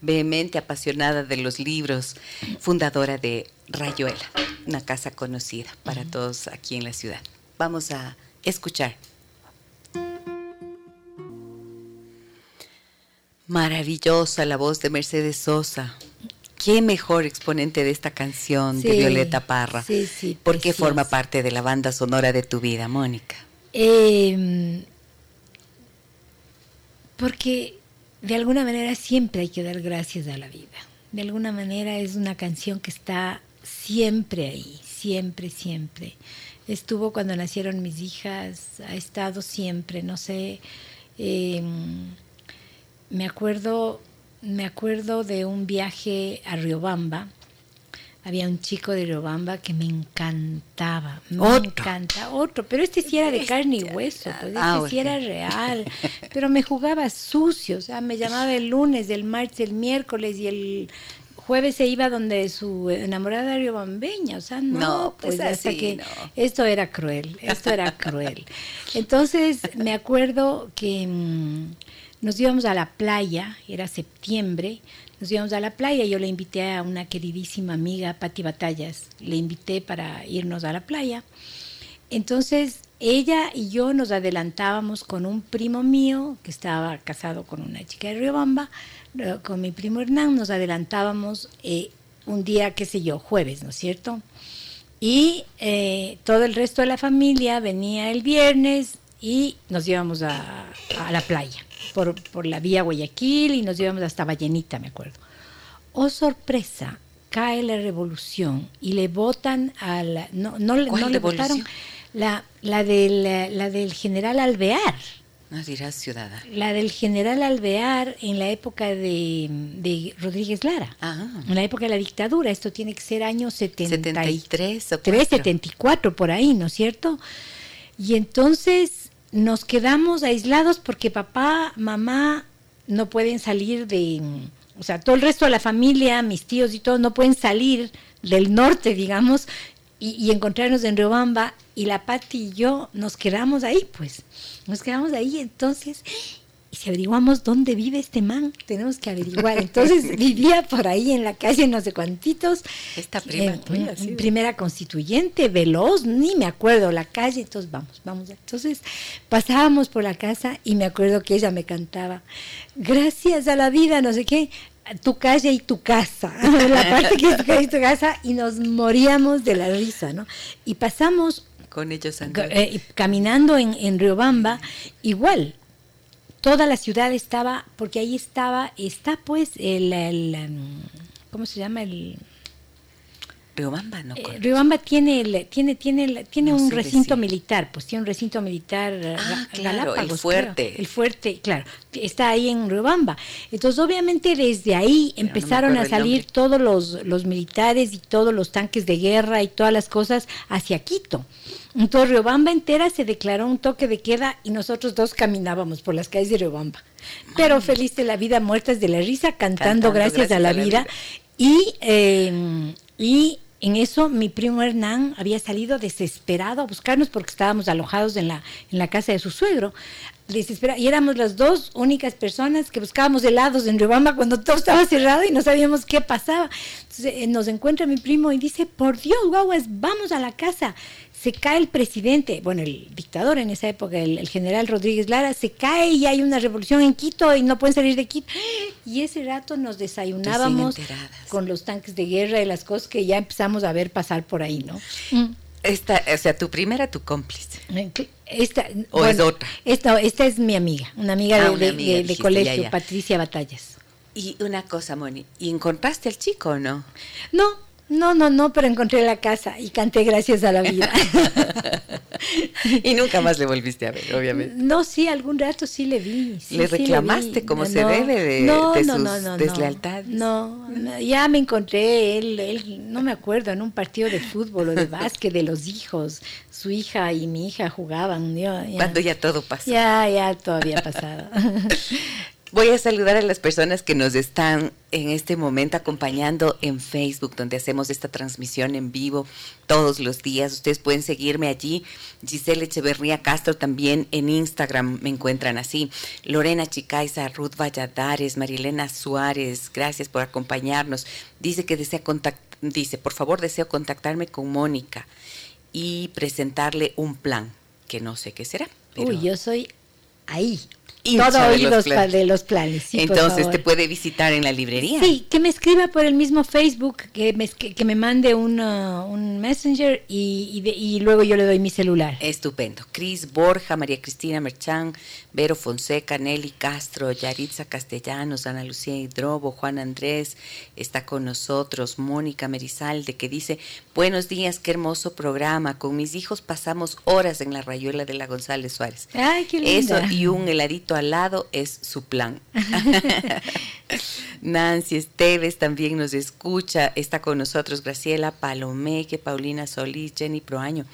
vehemente apasionada de los libros, fundadora de Rayuela, una casa conocida para todos aquí en la ciudad. Vamos a escuchar. Maravillosa la voz de Mercedes Sosa, qué mejor exponente de esta canción de Violeta Parra. Sí, sí. ¿Por qué forma parte de la banda sonora de tu vida, Mónica? Eh, porque de alguna manera siempre hay que dar gracias a la vida. De alguna manera es una canción que está siempre ahí, siempre, siempre. Estuvo cuando nacieron mis hijas, ha estado siempre, no sé. Em, me acuerdo me acuerdo de un viaje a Riobamba. Había un chico de Riobamba que me encantaba, me encanta, otro, pero este sí era de carne y hueso, pues este ah, sí era real, pero me jugaba sucio, o sea, me llamaba el lunes, el martes, el miércoles y el jueves se iba donde su enamorada riobambeña, o sea, no, pues, pues hasta que esto era cruel, esto era cruel. Entonces me acuerdo que mm, nos íbamos a la playa, era septiembre, nos íbamos a la playa, yo le invité a una queridísima amiga, Patti Batallas, le invité para irnos a la playa. Entonces ella y yo nos adelantábamos con un primo mío que estaba casado con una chica de Riobamba, eh, con mi primo Hernán, nos adelantábamos eh, un día, qué sé yo, jueves, ¿no es cierto? Y eh, todo el resto de la familia venía el viernes y nos íbamos a, a la playa por, por, la vía Guayaquil y nos íbamos hasta Vallenita, me acuerdo. Oh, sorpresa, cae la revolución y le votan a la... No, no, no le votaron la, la, del, la del general Alvear. No dirás ciudadana. La del general Alvear en la época de, de Rodríguez Lara. Ah. En la época de la dictadura. Esto tiene que ser año 73 o 3, 74, por ahí, ¿no es cierto? Y entonces nos quedamos aislados porque papá, mamá no pueden salir de... O sea, todo el resto de la familia, mis tíos y todo, no pueden salir del norte, digamos, y, y encontrarnos en Riobamba. Y la Pati y yo nos quedamos ahí, pues. Nos quedamos ahí, entonces, y si averiguamos dónde vive este man, tenemos que averiguar. Entonces vivía por ahí en la calle no sé cuántitos. Esta prima eh, tuya, sí. Primera constituyente, veloz, ni me acuerdo la calle, entonces vamos, vamos. Entonces pasábamos por la casa y me acuerdo que ella me cantaba, gracias a la vida, no sé qué, tu calle y tu casa, la parte que es tu calle y tu casa, y nos moríamos de la risa, ¿no? Y pasamos con ellos eh, caminando en, en Riobamba, igual, toda la ciudad estaba, porque ahí estaba, está pues el, el ¿cómo se llama? El... Riobamba, no. Eh, Riobamba tiene el, tiene tiene el, tiene No un recinto decir. militar, pues tiene un recinto militar Ah, Ga- claro, el fuerte. el fuerte, claro, está ahí en Riobamba. Entonces, obviamente desde ahí Pero empezaron a salir todos los, los militares y todos los tanques de guerra y todas las cosas hacia Quito. Entonces Riobamba entera se declaró un toque de queda y nosotros dos caminábamos por las calles de Riobamba. Pero feliz de la vida, muertas de la risa, cantando, Cantando gracias, a la vida. Y, eh, y en eso mi primo Hernán había salido desesperado a buscarnos porque estábamos alojados en la, en la casa de su suegro. Y éramos las dos únicas personas que buscábamos helados en Riobamba cuando todo estaba cerrado y no sabíamos qué pasaba. Entonces eh, nos encuentra mi primo y dice, por Dios, guaguas, vamos a la casa. Se cae el presidente, bueno, el dictador en esa época, el, el general Rodríguez Lara, se cae y hay una revolución en Quito y no pueden salir de Quito. Y ese rato nos desayunábamos con los tanques de guerra y las cosas que ya empezamos a ver pasar por ahí, ¿no? Mm. Esta, o sea, tu primera, tu cómplice. Esta, ¿O es otra? Esta, esta es mi amiga, una amiga Ah, de, una de- amiga, de- de dijiste, colegio, ya, ya. Patricia Batallas. Y una cosa, Moni, ¿y encontraste al chico o no? No, no, no, no, pero encontré la casa y canté gracias a la vida. y nunca más le volviste a ver, obviamente. No, sí, algún rato sí le vi. sí, ¿Le sí reclamaste vi. como se debe de- no, de sus no, deslealtades? No, no, ya me encontré, él, él, no me acuerdo, en un partido de fútbol o de básquet de los hijos. Su hija y mi hija jugaban. yo- ya, Cuando ya todo pasó. ya, ya, todo había pasado. Voy a saludar a las personas que nos están en este momento acompañando en Facebook, donde hacemos esta transmisión en vivo todos los días. Ustedes pueden seguirme allí. Giselle Echeverría Castro también en Instagram me encuentran así. Lorena Chicaiza, Ruth Valladares, Marilena Suárez, gracias por acompañarnos. Dice que desea contact dice, por favor, deseo contactarme con Mónica y presentarle un plan, que no sé qué será. pero- Uy, yo soy ahí. Todo de los planes. de los planes. sí, Entonces te puede visitar en la librería. Sí, que me escriba por el mismo Facebook, que me, que, que me mande una- un messenger y, y de- y luego yo le doy mi celular. Estupendo. Cris Borja, María Cristina Merchán, Vero Fonseca, Nelly Castro, Yaritza Castellanos, Ana Lucía Hidrobo, Juan Andrés está con nosotros, Mónica Merizalde, que dice, buenos días, qué hermoso programa. Con mis hijos pasamos horas en la rayuela de la González Suárez. Ay, qué Eso linda. y un heladito al lado es su plan. Nancy Esteves también nos escucha, está con nosotros Graciela Palomeque, Paulina Solís, Jenny Proaño.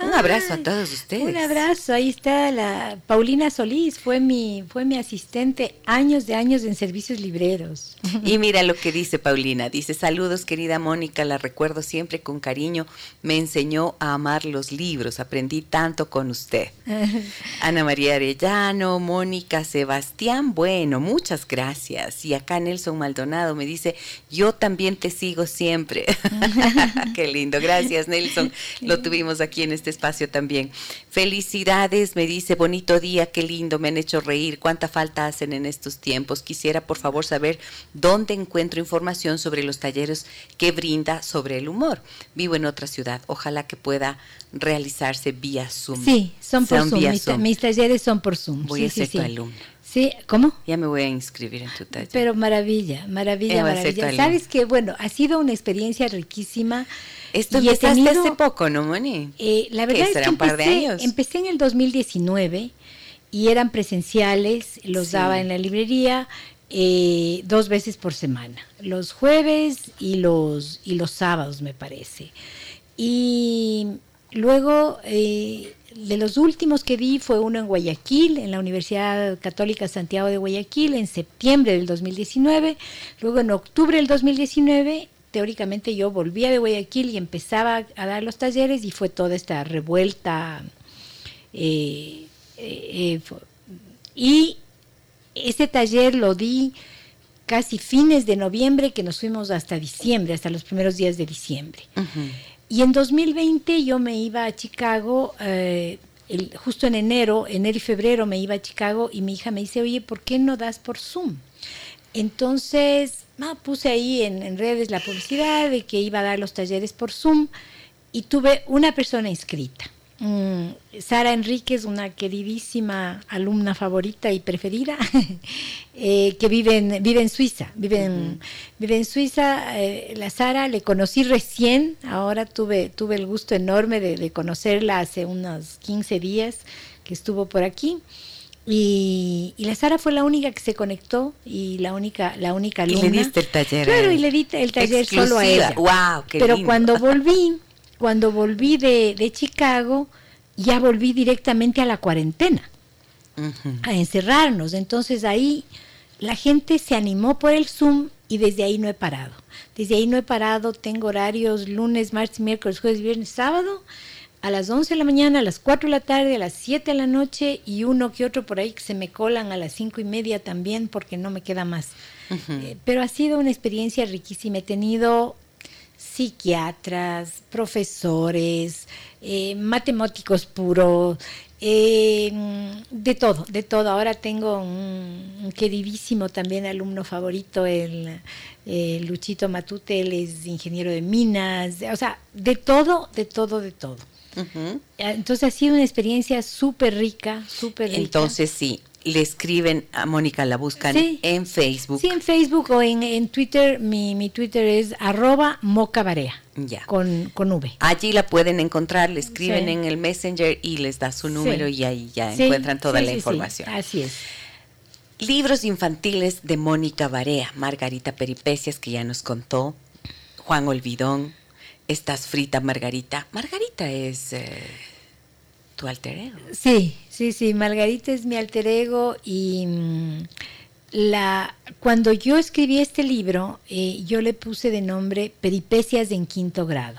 Un abrazo a todos ustedes. Un abrazo, ahí está la Paulina Solís, fue mi, fue mi asistente años de años en servicios libreros. Y mira lo que dice Paulina. Dice, saludos querida Mónica, la recuerdo siempre con cariño. Me enseñó a amar los libros, aprendí tanto con usted. Ana María Arellano, Mónica. Mónica Sebastián, bueno, muchas gracias. Y acá Nelson Maldonado me dice, yo también te sigo siempre. Qué lindo, gracias Nelson. Lo tuvimos aquí en este espacio también. Felicidades, me dice, bonito día, qué lindo, me han hecho reír. ¿Cuánta falta hacen en estos tiempos? Quisiera por favor saber dónde encuentro información sobre los talleres que brinda sobre el humor. Vivo en otra ciudad, ojalá que pueda realizarse vía Zoom. Sí, son por Zoom. Mis, talleres son por Zoom. Voy a ser tu alumna. Sí, ¿cómo? Ya me voy a inscribir en tu taller. Pero maravilla, maravilla, maravilla. Sabes que, bueno, ha sido una experiencia riquísima. Esto y empezaste hace poco, ¿no, Moni? Eh, la verdad es que empecé, un par de años? empecé en el 2019 y eran presenciales, los daba en la librería eh, dos veces por semana, los jueves y los, y los sábados, me parece. Y luego, eh, de los últimos que di fue uno en Guayaquil, en la Universidad Católica Santiago de Guayaquil, en septiembre del 2019. Luego, en octubre del 2019, teóricamente yo volvía de Guayaquil y empezaba a dar los talleres y fue toda esta revuelta. Eh, y ese taller lo di casi fines de noviembre, que nos fuimos hasta diciembre, hasta los primeros días de diciembre. Y en 2020 yo me iba a Chicago, eh, justo en enero, enero y febrero me iba a Chicago y mi hija me dice, oye, ¿por qué no das por Zoom? Entonces, puse ahí en, en redes la publicidad de que iba a dar los talleres por Zoom y tuve una persona inscrita. Mm, Sara Enríquez, una queridísima alumna favorita y preferida, eh, que vive en, vive en Suiza. Vive en, vive en Suiza. Eh, la Sara le conocí recién, ahora tuve, tuve el gusto enorme de, conocerla hace unos 15 días que estuvo por aquí. Y, la Sara fue la única que se conectó y la única, la única alumna. Y le diste el taller. Claro, y le di el taller solo a ella. Wow, Pero cuando volví, cuando volví de, Chicago, ya volví directamente a la cuarentena, a encerrarnos. Entonces ahí la gente se animó por el Zoom y desde ahí no he parado. Desde ahí no he parado, tengo horarios lunes, martes, miércoles, jueves, viernes, sábado, a las 11 de la mañana, a las 4 de la tarde, a las 7 de la noche y uno que otro por ahí que se me colan a las 5 y media también porque no me queda más. Eh, pero ha sido una experiencia riquísima. He tenido psiquiatras, profesores, eh, matemáticos puros, eh, de todo, de todo. Ahora tengo un, queridísimo también alumno favorito, el, Luchito Matute, él es ingeniero de minas, o sea, de todo, de todo, de todo. Entonces ha sido una experiencia súper rica, súper rica. Entonces sí, le escriben a Mónica, la buscan en Facebook. Sí, en Facebook o en, Twitter. Mi, mi, Twitter es arroba mocabarea. Ya. Con, con V. Allí la pueden encontrar, le escriben en el Messenger y les da su número y ahí ya encuentran toda la información. Así es. Libros infantiles de Mónica Barea, Margarita Peripecias, que ya nos contó, Juan Olvidón, Estás frita, Margarita. Margarita es... Eh, tu alter ego. Sí, sí, sí, Margarita es mi alter ego y mm, la, cuando yo escribí este libro, eh, yo le puse de nombre Peripecias en quinto grado.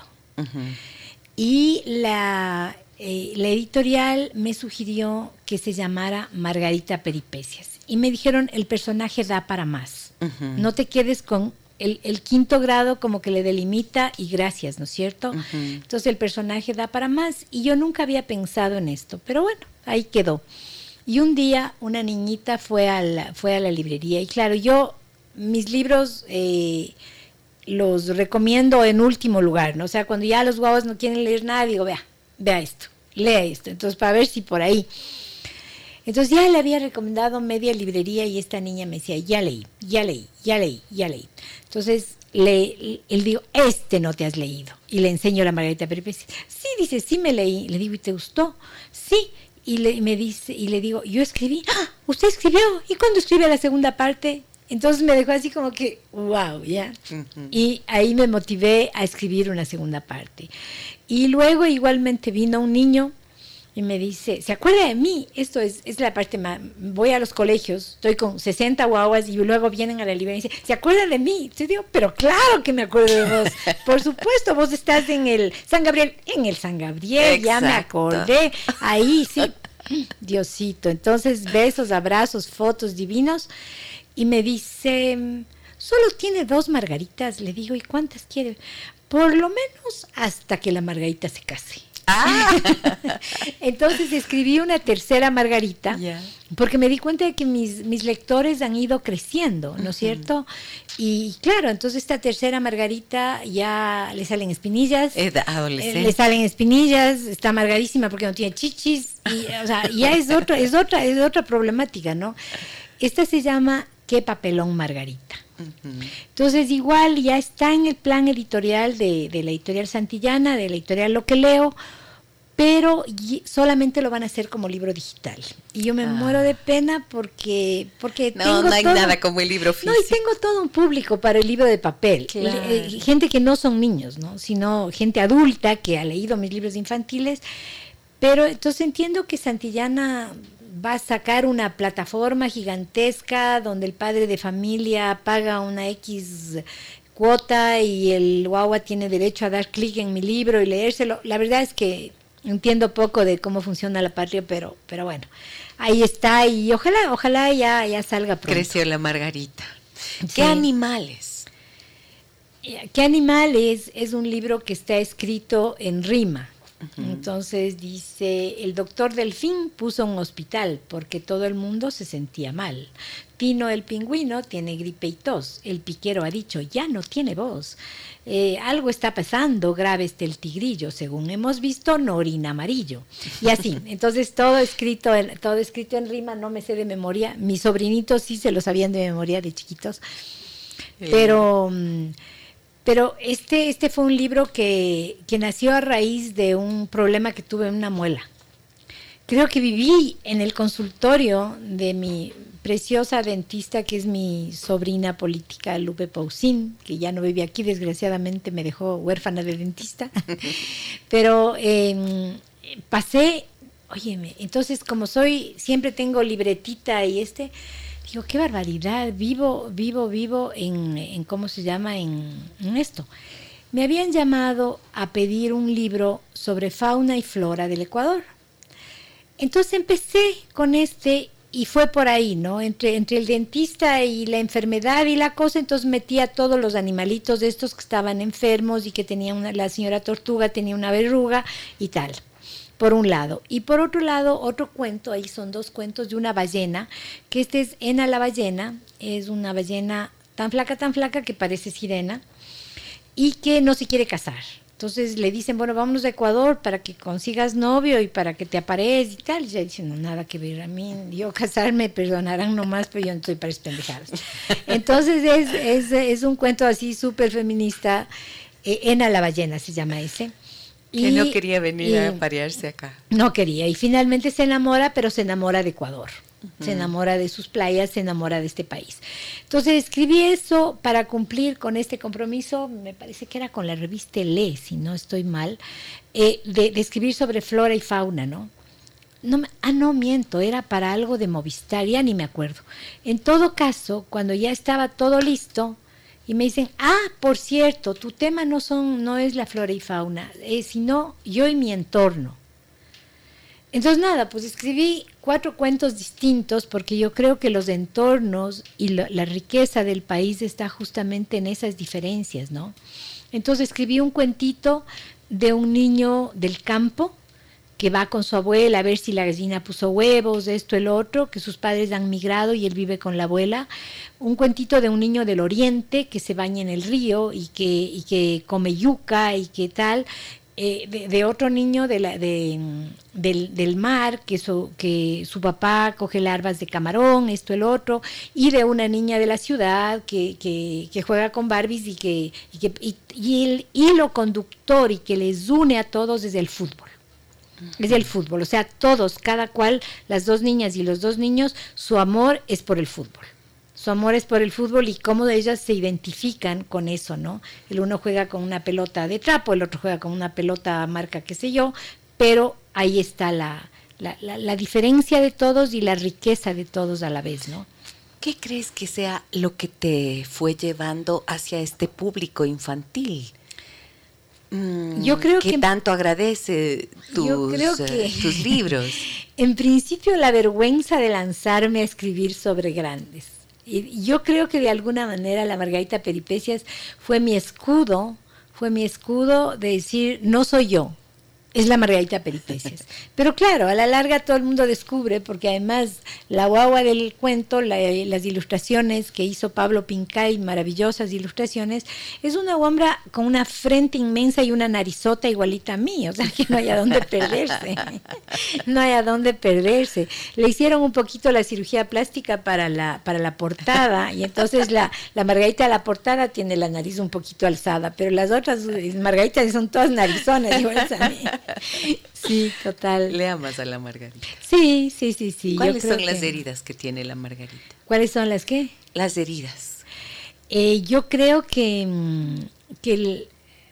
Y la, eh, la editorial me sugirió que se llamara Margarita Peripecias. Y me dijeron, el personaje da para más. No te quedes con el, quinto grado como que le delimita y gracias, ¿no es cierto? Entonces el personaje da para más y yo nunca había pensado en esto, pero bueno, ahí quedó. Y un día una niñita fue a la, fue a la librería y claro, yo mis libros eh, los recomiendo en último lugar, ¿no? O sea, cuando ya los guavos no quieren leer nada, digo, vea, vea esto, lea esto. Entonces, para ver si por ahí. Entonces ya le había recomendado media librería y esta niña me decía, ya leí, ya leí, ya leí, ya leí. Entonces le, él digo, este no te has leído. Y le enseño la Margarita Peripecia. Sí, dice, sí me leí. Le digo, ¿y te gustó? Sí. Y le, me dice, y le digo, yo escribí, ¡Ah, usted escribió. ¿Y cuándo escribe la segunda parte? Entonces me dejó así como que, wow, ya. Y ahí me motivé a escribir una segunda parte. Y luego igualmente vino un niño y me dice, ¿se acuerda de mí? Esto es, es la parte más, voy a los colegios, estoy con 60 guaguas y luego vienen a la librería y dicen, ¿se acuerda de mí? Yo digo, pero claro que me acuerdo de vos. Por supuesto, vos estás en el San Gabriel, en el San Gabriel, ya me acordé, ahí sí. Diosito. Entonces, besos, abrazos, fotos divinos. Y me dice, solo tiene dos margaritas. Le digo, ¿y cuántas quiere? Por lo menos hasta que la margarita se case. Ah. Entonces escribí una tercera Margarita, porque me di cuenta de que mis, mis lectores han ido creciendo, ¿no es cierto? Y claro, entonces esta tercera Margarita ya le salen espinillas. Es adolescente. Eh, le salen espinillas, está margarísima porque no tiene chichis, y, o sea, ya es otra, es otra, es otra problemática, ¿no? Esta se llama ¿Qué papelón Margarita? Entonces, igual ya está en el plan editorial de, la editorial Santillana, de la editorial Lo que leo, pero solamente lo van a hacer como libro digital. Y yo me ah. muero de pena porque, porque no, tengo no hay nada como el libro físico. No, y tengo todo un público para el libro de papel. Eh, gente que no son niños, ¿no? sino gente adulta que ha leído mis libros infantiles. Pero entonces entiendo que Santillana va a sacar una plataforma gigantesca donde el padre de familia paga una X cuota y el guagua tiene derecho a dar clic en mi libro y leérselo. La verdad es que entiendo poco de cómo funciona la patria, pero, pero bueno, ahí está y ojalá, ojalá ya, ya salga pronto. Creció la margarita. ¿Qué animales? ¿Qué animales? Es un libro que está escrito en rima. Entonces dice, el doctor Delfín puso un hospital porque todo el mundo se sentía mal. Tino el pingüino tiene gripe y tos. El piquero ha dicho, ya no tiene voz. Eh, algo está pasando, grave este el tigrillo. Según hemos visto, no orina amarillo. Y así, entonces todo escrito, en, todo escrito en rima, no me sé de memoria. Mis sobrinitos sí se lo sabían de memoria de chiquitos. Eh. Pero... Mm, pero este, este fue un libro que, que nació a raíz de un problema que tuve en una muela. Creo que viví en el consultorio de mi preciosa dentista, que es mi sobrina política, Lupe Pausín, que ya no vive aquí, desgraciadamente me dejó huérfana de dentista. Pero em, pasé, óyeme, entonces como soy, siempre tengo libretita y este, Digo, qué barbaridad, vivo, vivo, vivo en, ¿cómo se llama? En, esto. Me habían llamado a pedir un libro sobre fauna y flora del Ecuador. Entonces empecé con este y fue por ahí, ¿no? Entre, entre el dentista y la enfermedad y la cosa, entonces metía todos los animalitos de estos que estaban enfermos y que tenía una, la señora tortuga tenía una verruga y tal por un lado. Y por otro lado, otro cuento, ahí son dos cuentos de una ballena, que este es Ena la ballena, es una ballena tan flaca, tan flaca que parece sirena, y que no se quiere casar. Entonces le dicen, bueno, vámonos a Ecuador para que consigas novio y para que te aparezcas y tal. Y ella dice, no, nada que ver a mí, yo casarme, perdonarán nomás, pero yo no estoy para pendejadas. Entonces es, es, es, un cuento así súper feminista, eh, Ena la ballena se llama ese. Que no quería venir a parearse acá. No quería. Y finalmente se enamora, pero se enamora de Ecuador. Se enamora de sus playas, se enamora de este país. Entonces escribí eso para cumplir con este compromiso, me parece que era con la revista Le, si no estoy mal, eh, de, escribir sobre flora y fauna, ¿no? No, ah, no, miento, era para algo de Movistar, ya ni me acuerdo. En todo caso, cuando ya estaba todo listo, y me dicen, ah, por cierto, tu tema no, son, no es la flora y fauna, eh, sino yo y mi entorno. Entonces nada, pues escribí cuatro cuentos distintos porque yo creo que los entornos y la riqueza del país está justamente en esas diferencias, ¿no? Entonces escribí un cuentito de un niño del campo que va con su abuela a ver si la gallina puso huevos, esto, el otro, que sus padres han migrado y él vive con la abuela. Un cuentito de un niño del oriente que se baña en el río y que, y que come yuca y que tal. Eh, de, otro niño de la, de, del, del, mar, que su, que su papá coge larvas de camarón, esto, el otro, y de una niña de la ciudad que, que, que juega con Barbies y que, y, que el hilo conductor y que les une a todos desde el fútbol es el fútbol. O sea, todos, cada cual, las dos niñas y los dos niños, su amor es por el fútbol. Su amor es por el fútbol y cómo ellas se identifican con eso, ¿no? El uno juega con una pelota de trapo, el otro juega con una pelota marca qué sé yo, pero ahí está la, la, la diferencia de todos y la riqueza de todos a la vez, ¿no? ¿Qué crees que sea lo que te fue llevando hacia este público infantil? mm, yo creo que tanto agradece tus, eh, tus libros. En principio la vergüenza de lanzarme a escribir sobre grandes. Y yo creo que de alguna manera la Margarita Peripecias fue mi escudo, fue mi escudo de decir, no soy yo, es la Margarita Peripecias. Pero claro, a la larga todo el mundo descubre, porque además la guagua del cuento, las ilustraciones que hizo Pablo Pincay, maravillosas ilustraciones, es una guambra con una frente inmensa y una narizota igualita a mí, o sea que no hay a dónde perderse. no hay a dónde perderse. Le hicieron un poquito la cirugía plástica para la, para la portada, y entonces la, la Margarita de la portada tiene la nariz un poquito alzada, pero las otras Margaritas son todas narizonas, igual a mí. Sí, total. Le amas a la Margarita. Sí, sí, sí, sí. ¿Cuáles son las heridas que tiene la Margarita? ¿Cuáles son las qué? Las heridas. Eh, yo creo que, mm, que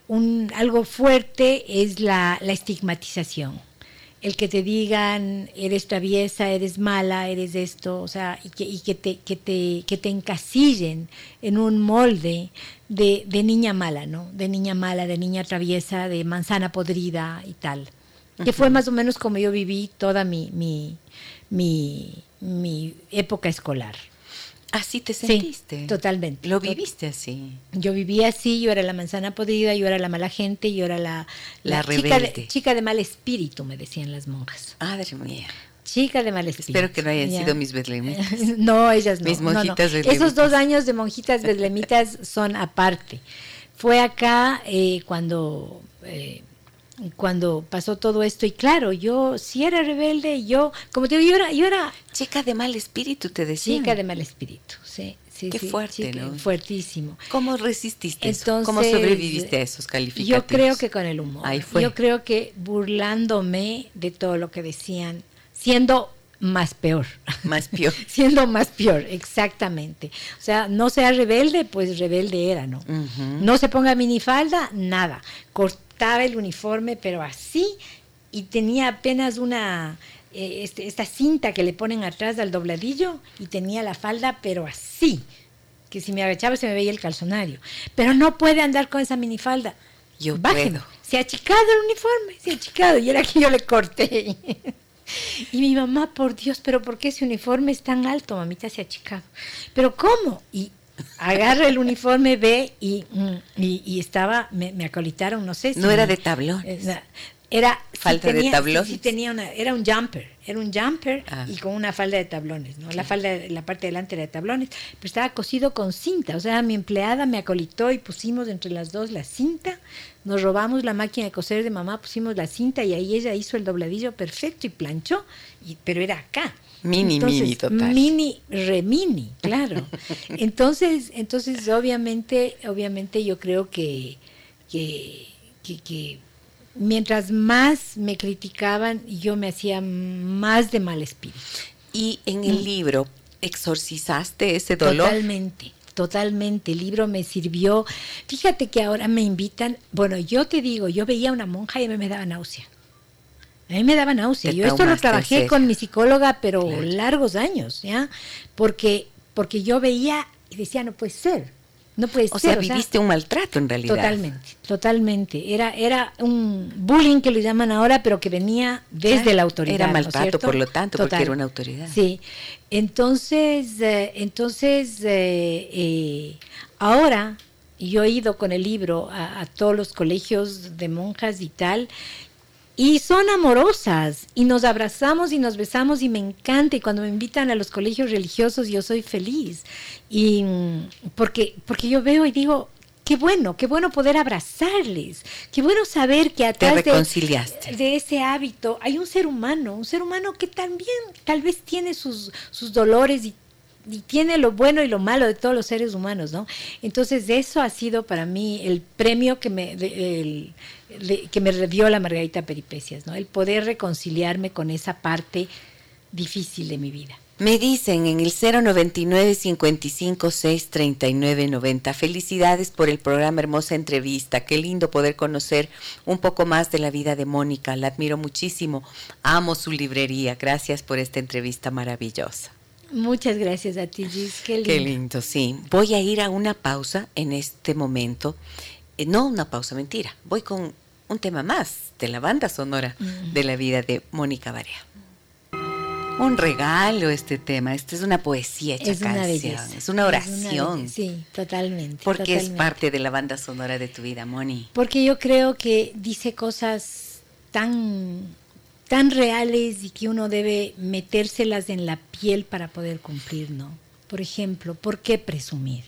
un, algo fuerte es la, estigmatización. El que te digan, eres traviesa, eres mala, eres esto, o sea, y que, y que, te, que, te, que te encasillen en un molde de, de, niña mala, ¿no? De niña mala, de niña traviesa, de manzana podrida y tal. Que fue más o menos como yo viví toda mi, mi, mi, época escolar. ¿Así te sentiste? Sí, totalmente. ¿Lo viviste así? Yo vivía así, yo era la manzana podrida, yo era la mala gente, yo era la, la, chica, de, chica, de, mal espíritu, me decían las monjas. Madre mía. Chica de mal espíritu. Espero que no hayan sido mis betlemitas. no, ellas no. Mis monjitas Esos dos años de monjitas betlemitas son aparte. Fue acá eh, cuando, eh, cuando pasó todo esto y claro, yo sí era rebelde, yo, como te digo, yo era... Yo era chica de mal espíritu, te decía. Chica de mal espíritu, sí. Sí, Qué fuerte, ¿no? Fuertísimo. ¿Cómo resististe eso? ¿Cómo sobreviviste a esos calificativos? Yo creo que con el humor. Ahí fue. Yo creo que burlándome de todo lo que decían siendo más peor. Más peor. Siendo más peor, exactamente. O sea, no sea rebelde, pues rebelde era, ¿no? No se ponga minifalda, nada. Cortaba el uniforme, pero así, y tenía apenas una, eh, este, esta cinta que le ponen atrás del dobladillo, y tenía la falda, pero así, que si me agachaba se me veía el calzonario. Pero no puede andar con esa minifalda. Yo puedo. Se ha achicado el uniforme, se ha achicado, y era que yo le corté. Y mi mamá, por Dios, pero ¿por qué ese uniforme es tan alto? Mamita se ha achicado. ¿Pero cómo? Y agarra el uniforme, ve y, y, estaba, me, acolitaron, no sé si. No era de tablón. Era falta de tablones. Sí, tenía una, era un jumper, era un jumper ah. y con una falda de tablones, ¿no? La falda, la parte delante era de tablones, pero estaba cosido con cinta, o sea, mi empleada me acolitó y pusimos entre las dos la cinta, nos robamos la máquina de coser de mamá, pusimos la cinta y ahí ella hizo el dobladillo perfecto y planchó, y, pero era acá. Mini, mini, total. Mini, remini, claro. entonces, entonces obviamente, obviamente yo creo que, que, que mientras más me criticaban, yo me hacía más de mal espíritu. Y en el mm. libro, ¿exorcizaste ese dolor? Totalmente, totalmente. El libro me sirvió. Fíjate que ahora me invitan, bueno, yo te digo, yo veía a una monja y a mí me daba náusea. A mí me daba náusea. yo esto lo trabajé con mi psicóloga, pero largos años, ¿ya? Porque, porque yo veía y decía, no puede ser no puede o Sea, viviste un maltrato en realidad. Totalmente, totalmente. Era, era un bullying que le llaman ahora, pero que venía desde la autoridad. Era maltrato, por lo tanto, porque era una autoridad. Sí. Entonces, eh, entonces eh, eh, ahora yo he ido con el libro a, a todos los colegios de monjas y tal, y son amorosas. Y nos abrazamos y nos besamos y me encanta. Y cuando me invitan a los colegios religiosos yo soy feliz. Y mm, porque porque yo veo y digo qué bueno, qué bueno poder abrazarles, qué bueno saber que atrás de, de, ese hábito hay un ser humano, un ser humano que también tal vez tiene sus, sus dolores y y tiene lo bueno y lo malo de todos los seres humanos, ¿no? Entonces eso ha sido para mí el premio que me, el, que me dio la Margarita Peripecias, ¿no? El poder reconciliarme con esa parte difícil de mi vida. Me dicen en el 099 55 6 39 90. Felicidades por el programa Hermosa Entrevista. Qué lindo poder conocer un poco más de la vida de Mónica. La admiro muchísimo. Amo su librería. Gracias por esta entrevista maravillosa. Muchas gracias a ti, Gis. Qué lindo. Qué lindo, sí. Voy a ir a una pausa en este momento. eh, no una pausa, mentira, voy con un tema más de la banda sonora de la vida de Mónica Barea. Un regalo este tema, esta es una poesía hecha Es una canción, belleza. es una oración. belleza, sí, totalmente. porque es totalmente. parte de la banda sonora de tu vida, Moni. Porque yo creo que dice cosas tan, tan reales y que uno debe metérselas en la piel para poder cumplir, ¿no? Por ejemplo, ¿por qué presumir?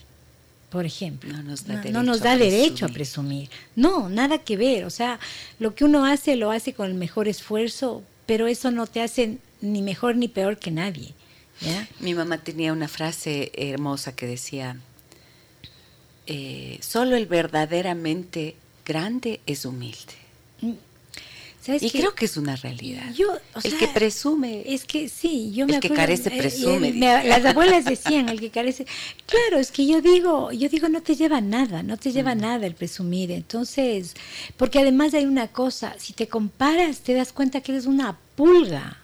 Por ejemplo, No nos da no, derecho nos a da derecho a presumir. presumir. No, nada que ver. O sea, lo que uno hace lo hace con el mejor esfuerzo, pero eso no te hace ni mejor ni peor que nadie. ¿ya? Mi mamá tenía una frase hermosa que decía, eh, solo el verdaderamente grande es humilde. ¿Sabes Y creo que es una realidad. Yo, o el sea, que presume Es que sí, yo El me que carece eh, presume, eh, me- dice. las abuelas decían, el que carece. Claro, es que yo digo, yo digo, no te lleva nada, no te Mm. lleva nada el presumir. Entonces, porque además hay una cosa, si te comparas, te das cuenta que eres una pulga,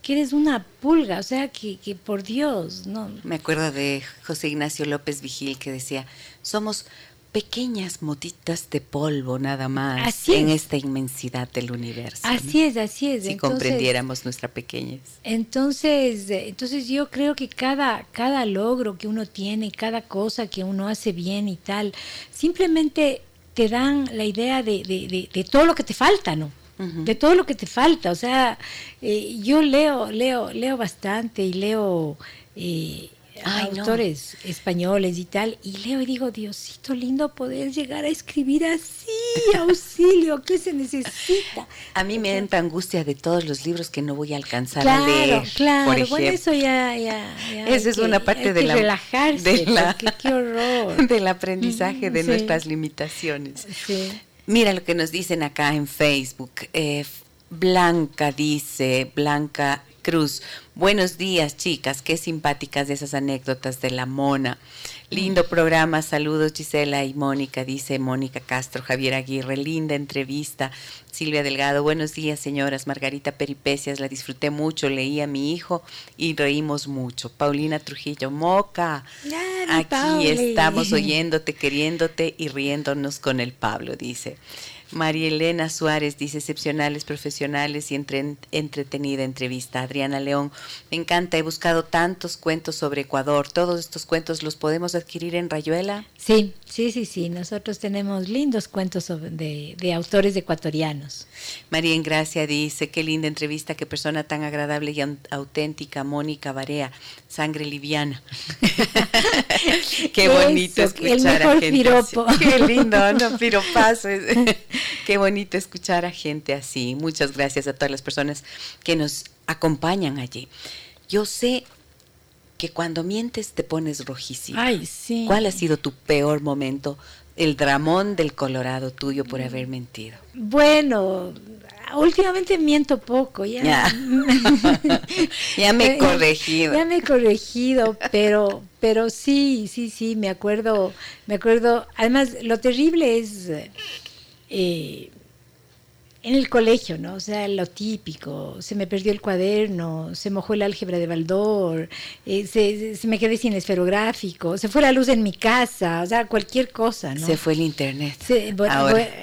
que eres una pulga, o sea, que, que por Dios, no. Me acuerdo de José Ignacio López Vigil que decía, somos pequeñas motitas de polvo nada más Así en es. esta inmensidad del universo. ¿no? Así es, así es. Si Entonces, comprendiéramos nuestra pequeñez. Entonces, eh, entonces yo creo que cada, cada logro que uno tiene, cada cosa que uno hace bien y tal, simplemente te dan la idea de, de- de- de todo lo que te falta, ¿no? De todo lo que te falta. O sea, eh, yo leo, leo, leo bastante y leo eh, Ay, no. autores españoles y tal, y leo y digo, Diosito lindo poder llegar a escribir así, auxilio, ¿qué se necesita? A mí me entra angustia de todos los libros que no voy a alcanzar Claro, a leer. claro. ejemplo. bueno, eso ya, ya, Esa es que- una parte hay de que la, relajarse, de la- porque qué horror. del aprendizaje de Sí. nuestras limitaciones. Sí. Mira lo que nos dicen acá en Facebook. Eh, Blanca dice, Blanca Cruz, buenos días chicas, qué simpáticas esas anécdotas de la mona. Lindo programa, saludos Gisela y Mónica, dice Mónica Castro, Javier Aguirre, linda entrevista. Silvia Delgado, buenos días señoras, Margarita Peripecias, la disfruté mucho, leí a mi hijo y reímos mucho. Paulina Trujillo, Moca, aquí estamos oyéndote, queriéndote y riéndonos con el Pablo, dice. María Elena Suárez dice excepcionales, profesionales y entre- entretenida entrevista. Adriana León, me encanta, he buscado tantos cuentos sobre Ecuador. Todos estos cuentos los podemos adquirir en Rayuela. Sí, sí, sí, sí. Nosotros tenemos lindos cuentos de, de autores ecuatorianos. María Engracia dice, qué linda entrevista, qué persona tan agradable y au- auténtica, Mónica Barea, sangre liviana. qué Eso, bonito el escuchar mejor a gente piropo. así. Qué lindo, no piropazo. qué bonito escuchar a gente así. Muchas gracias a todas las personas que nos acompañan allí. Yo sé que cuando mientes te pones rojísima. Ay, sí. ¿Cuál ha sido tu peor momento? El dramón del Colorado tuyo por haber mentido. Bueno, últimamente miento poco, ya. Ya. Ya me he corregido. Ya me he corregido, pero, pero sí, sí, sí, me acuerdo, me acuerdo. Además, lo terrible es eh, en el colegio, ¿no? O sea, lo típico, se me perdió el cuaderno, se mojó el álgebra de Baldor, eh, se, se me quedé sin esferográfico, se fue la luz en mi casa, o sea, cualquier cosa, ¿no? Se fue el internet. Se- bueno,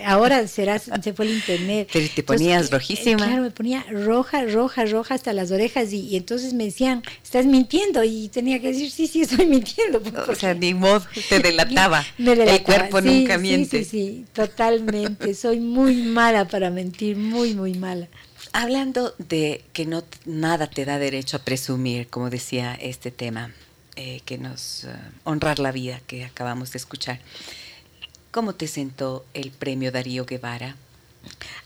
Ahora. será, se fue el internet. Pero te ponías eh, rojísima. claro, me ponía roja, roja, roja hasta las orejas y, y entonces me decían, estás mintiendo y tenía que decir, sí, sí, estoy mintiendo. pues, O porque sea, ni modo, te delataba. me El cuerpo Sí, nunca sí, miente. Sí, sí, totalmente. Soy muy mala para mentir, muy, muy mala. Hablando de que no nada te da derecho a presumir, como decía este tema, eh, que nos eh, honrar la vida que acabamos de escuchar. ¿Cómo te sentó el premio Darío Guevara?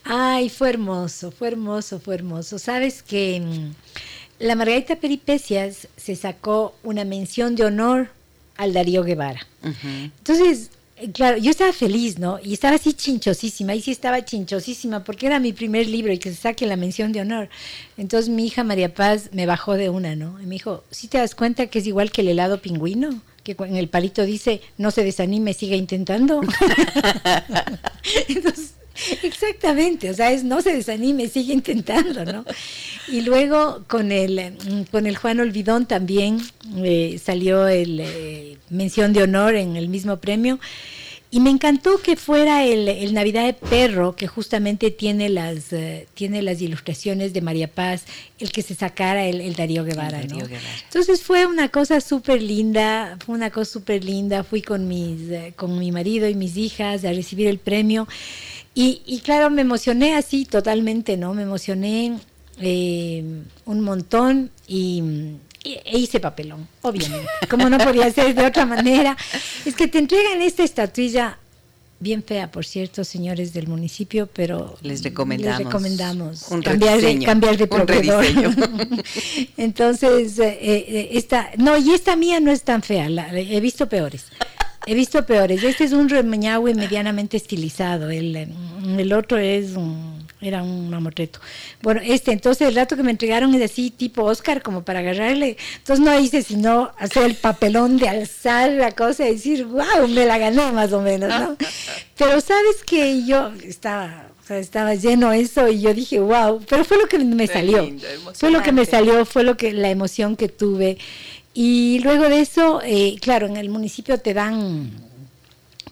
Ay, fue hermoso, fue hermoso, fue hermoso. Sabes que mm, la Margarita Peripecias se sacó una mención de honor al Darío Guevara. Entonces, claro, yo estaba feliz, ¿no? Y estaba así chinchosísima, y sí estaba chinchosísima, porque era mi primer libro y que se saque la mención de honor. Entonces mi hija María Paz me bajó de una, ¿no? Y me dijo, ¿sí te das cuenta que es igual que el helado pingüino? Que en el palito dice, no se desanime, siga intentando. Entonces, exactamente, o sea, es no se desanime, sigue intentando, ¿no? Y luego con el, eh, con el Juan Olvidón también eh, salió el eh, mención de honor en el mismo premio. Y me encantó que fuera el, Navidad de Perro, que justamente tiene las, eh, tiene las ilustraciones de María Paz, el que se sacara el, Darío Guevara. Entonces fue una cosa súper linda, fue una cosa súper linda. Fui con, mis, con mi marido y mis hijas a recibir el premio. Y, y claro, me emocioné así totalmente, ¿no? Me emocioné eh, un montón y e hice papelón, obviamente, como no podía ser de otra manera. Es que te entregan esta estatuilla bien fea, por cierto, señores del municipio, pero les recomendamos, recomendamos cambiar, de, cambiar de proveedor. Entonces, eh, eh, esta, no, y esta mía no es tan fea, la, he visto peores. He visto peores. Este es un remeñahue medianamente estilizado. El, el otro es un era un mamotreto. Bueno, este, entonces el rato que me entregaron es así, tipo Oscar, como para agarrarle. Entonces no hice sino hacer el papelón de alzar la cosa y decir, wow, me la gané más o menos, ¿no? Pero sabes que yo estaba, o sea, estaba lleno eso y yo dije, wow, pero fue lo que me salió. fue lo que me salió, fue lo que, la emoción que tuve. Y luego de eso, eh, claro, en el municipio te dan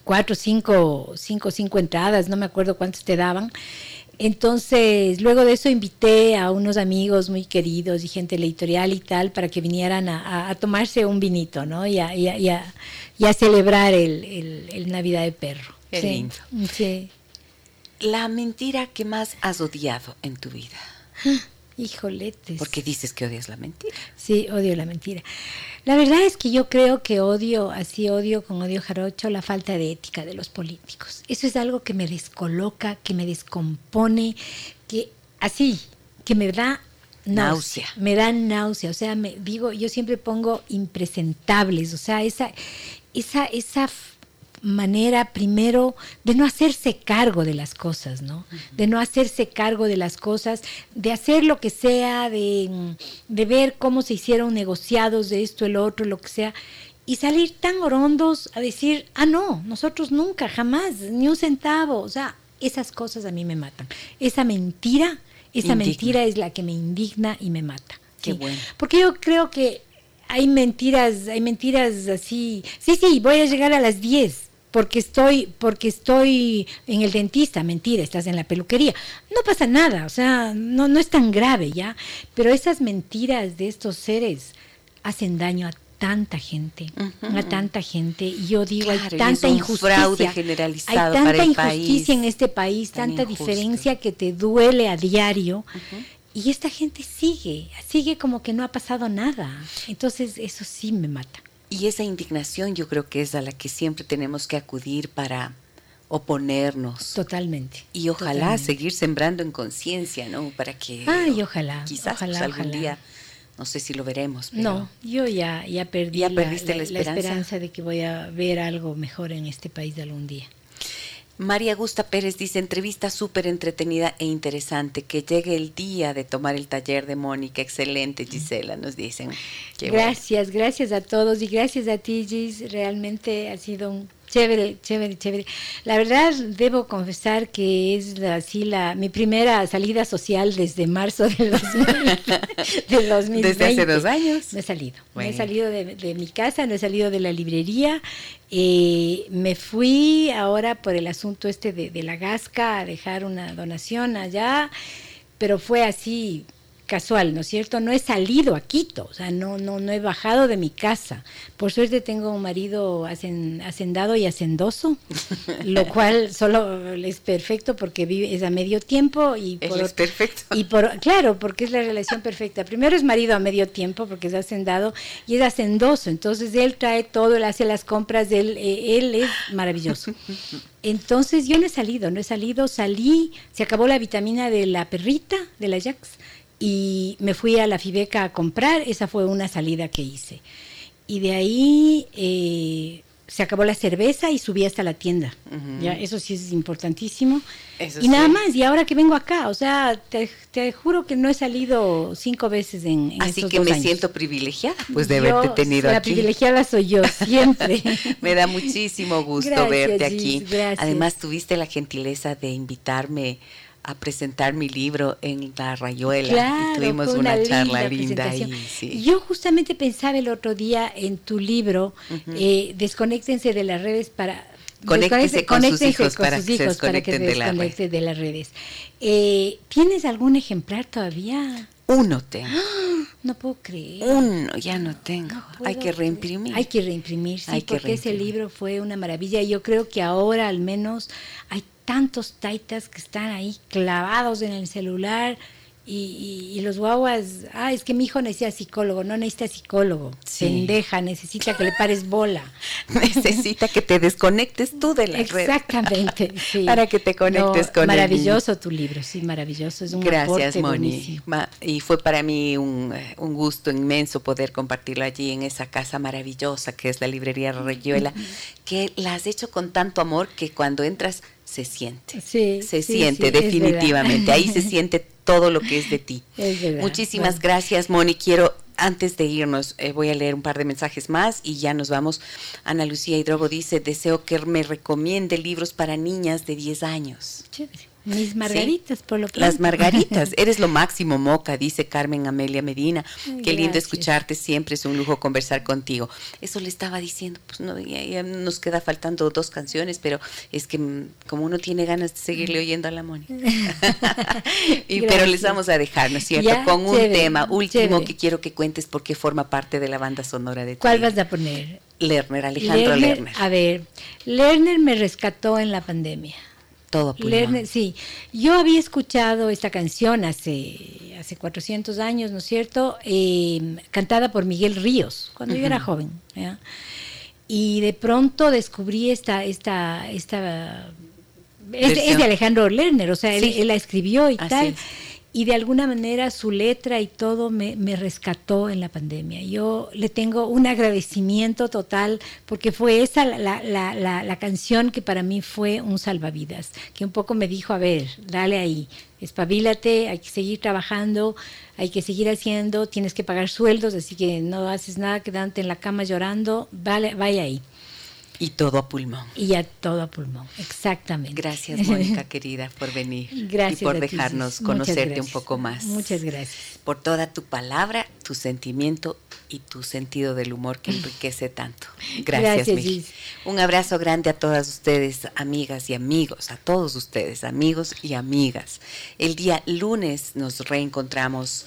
cuatro, cinco, cinco, cinco entradas, no me acuerdo cuántos te daban. Entonces, luego de eso invité a unos amigos muy queridos y gente de la editorial y tal para que vinieran a, tomarse un vinito, ¿no? Y a, y a, celebrar el, Navidad de Perro. Qué lindo. Sí. La mentira que más has odiado en tu vida. Híjoletes. Porque dices que odias la mentira. Sí, odio la mentira. La verdad es que yo creo que odio, así odio con odio jarocho, la falta de ética de los políticos. Eso es algo que me descoloca, que me descompone, que así, que me da náusea. Me da náusea. O sea, me digo, yo siempre pongo impresentables. O sea, esa, esa, esa manera primero de no hacerse cargo de las cosas, ¿no? De no hacerse cargo de las cosas, de hacer lo que sea, de, ver cómo se hicieron negociados de esto, el otro, lo que sea, y salir tan orondos a decir, ah, no, nosotros nunca, jamás, ni un centavo, o sea, esas cosas a mí me matan. Esa mentira, esa mentira es la que me indigna y me mata. Qué bueno. Porque yo creo que hay mentiras, hay mentiras así, sí, sí, voy a llegar a las 10, porque estoy, porque estoy en el dentista, mentira, estás en la peluquería. No pasa nada, o sea, no, no es tan grave ya, pero esas mentiras de estos seres hacen daño a tanta gente, a tanta gente. Y yo digo, hay tanta injusticia. generalizado hay tanta injusticia en este país, tanta diferencia que te duele a diario. Y esta gente sigue, sigue como que no ha pasado nada. Entonces eso sí me mata. Y esa indignación yo creo que es a la que siempre tenemos que acudir para oponernos. Totalmente. Y ojalá seguir sembrando en conciencia, ¿no? Para que... Ay, ojalá. Quizás pues, ojalá, algún día, no sé si lo veremos. Pero no, yo ya, ya perdí ¿Ya perdiste la, esperanza? la esperanza de que voy a ver algo mejor en este país algún día. María Augusta Pérez dice, entrevista súper entretenida e interesante, que llegue el día de tomar el taller de Mónica, excelente Gisela, nos dicen. gracias, gracias a todos y gracias a ti Gis, realmente ha sido un Chévere, chévere, chévere. La verdad, debo confesar que es así la, mi primera salida social desde marzo del, 2020. Desde hace dos años. No he salido. No he salido de, mi casa, no he salido de la librería. Eh, me fui ahora por el asunto este de, de la Gasca a dejar una donación allá, pero fue así casual, ¿no es cierto? No he salido a Quito, o sea, no, no, no he bajado de mi casa. Por suerte tengo un marido hacendado y hacendoso, lo cual solo es perfecto porque vive, es a medio tiempo y por, es perfecto. Y por, claro, porque es la relación perfecta. Primero es marido a medio tiempo porque es hacendado y es hacendoso, entonces él trae todo, él hace las compras, él, eh, él es maravilloso. Entonces yo no he salido, no he salido, salí, se acabó la vitamina de la perrita, de la Jax y me fui a la Fibeca a comprar, esa fue una salida que hice. Y de ahí eh, se acabó la cerveza y subí hasta la tienda. ya Eso sí es importantísimo. y nada más, y ahora que vengo acá, o sea, te, juro que no he salido cinco veces en, en Así que me siento privilegiada, pues de haberte tenido la privilegiada soy yo, siempre. me da muchísimo gusto verte aquí. Además, tuviste la gentileza de invitarme a presentar mi libro en la Rayuela y tuvimos una, charla linda ahí. Yo justamente pensaba el otro día en tu libro, uh eh, Desconéctense de las redes para Conéctese con sus hijos para que se desconecten de, la de, las redes. Eh, ¿Tienes algún ejemplar todavía? Uno tengo. No puedo creer. Uno ya no tengo. Hay que reimprimir. Hay que reimprimir, sí, porque ese libro fue una maravilla. Y yo creo que ahora al menos hay tantos taitas que están ahí clavados en el celular y, los guaguas, ah, es que mi hijo necesita psicólogo, no necesita psicólogo, pendeja, necesita que le pares bola. necesita que te desconectes tú de la Exactamente, red. sí. Para que te conectes con Maravilloso tu libro, sí, maravilloso. Es un Gracias, Moni. Y fue para mí un, un, gusto inmenso poder compartirlo allí en esa casa maravillosa que es la librería Rayuela, que la has hecho con tanto amor que cuando entras se siente. Sí, se siente definitivamente. Ahí se siente todo lo que es de ti. Muchísimas gracias, Moni. Quiero, antes de irnos, eh, voy a leer un par de mensajes más y ya nos vamos. Ana Lucía Hidrobo dice, deseo que me recomiende libros para niñas de 10 años. Chévere. Mis margaritas, por lo pronto. Las margaritas, eres lo máximo, Moca, dice Carmen Amelia Medina. Qué lindo escucharte, siempre es un lujo conversar contigo. Eso le estaba diciendo, pues no, ya, nos queda faltando dos canciones, pero es que mm, como uno tiene ganas de seguirle oyendo a la Moni. y, pero les vamos a dejar, ¿no es cierto? Con un tema último que quiero que cuentes porque forma parte de la banda sonora de ¿Cuál vas a poner? Lerner, Alejandro Lerner. A ver, Lerner me rescató en la pandemia todo sí, yo había escuchado esta canción hace, hace 400 años, ¿no es cierto? Em, cantada por Miguel Ríos, cuando yo era joven. Y de pronto descubrí esta, esta, esta es, de Alejandro Lerner, o sea, él, la escribió y tal y de alguna manera su letra y todo me, rescató en la pandemia. Yo le tengo un agradecimiento total porque fue esa la, la, la, canción que para mí fue un salvavidas, que un poco me dijo, a ver, dale ahí, espabilate, hay que seguir trabajando, hay que seguir haciendo, tienes que pagar sueldos, así que no haces nada quedándote en la cama llorando, vale, vaya ahí. Y todo a pulmón. Y a todo a pulmón, exactamente. Gracias, Mónica, querida, por venir. Gracias. Y por dejarnos conocerte un poco más. Muchas gracias. Por toda tu palabra, tu sentimiento y tu sentido del humor que enriquece tanto. Gracias, gracias Un abrazo grande a todas ustedes, amigas y amigos, a todos ustedes, amigos y amigas. El día lunes nos reencontramos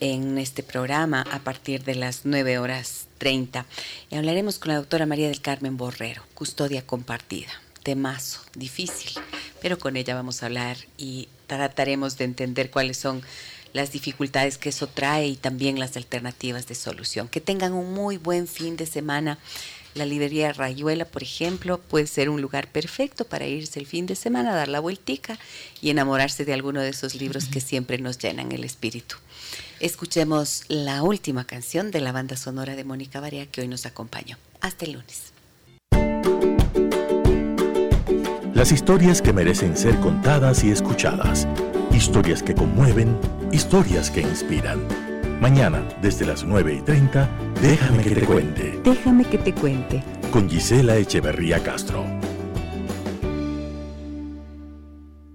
en este programa a partir de las 9 horas 30. Y hablaremos con la doctora María del Carmen Borrero, custodia compartida. Temazo, difícil, pero con ella vamos a hablar y trataremos de entender cuáles son las dificultades que eso trae y también las alternativas de solución. Que tengan un muy buen fin de semana. La librería Rayuela, por ejemplo, puede ser un lugar perfecto para irse el fin de semana, dar la vueltica y enamorarse de alguno de esos libros que siempre nos llenan el espíritu. Escuchemos la última canción de la banda sonora de Mónica Barea que hoy nos acompañó. Hasta el lunes. Las historias que merecen ser contadas y escuchadas. Historias que conmueven, historias que inspiran. Mañana, desde las 9 y 30, déjame que te cuente. Déjame que te cuente. Con Gisela Echeverría Castro.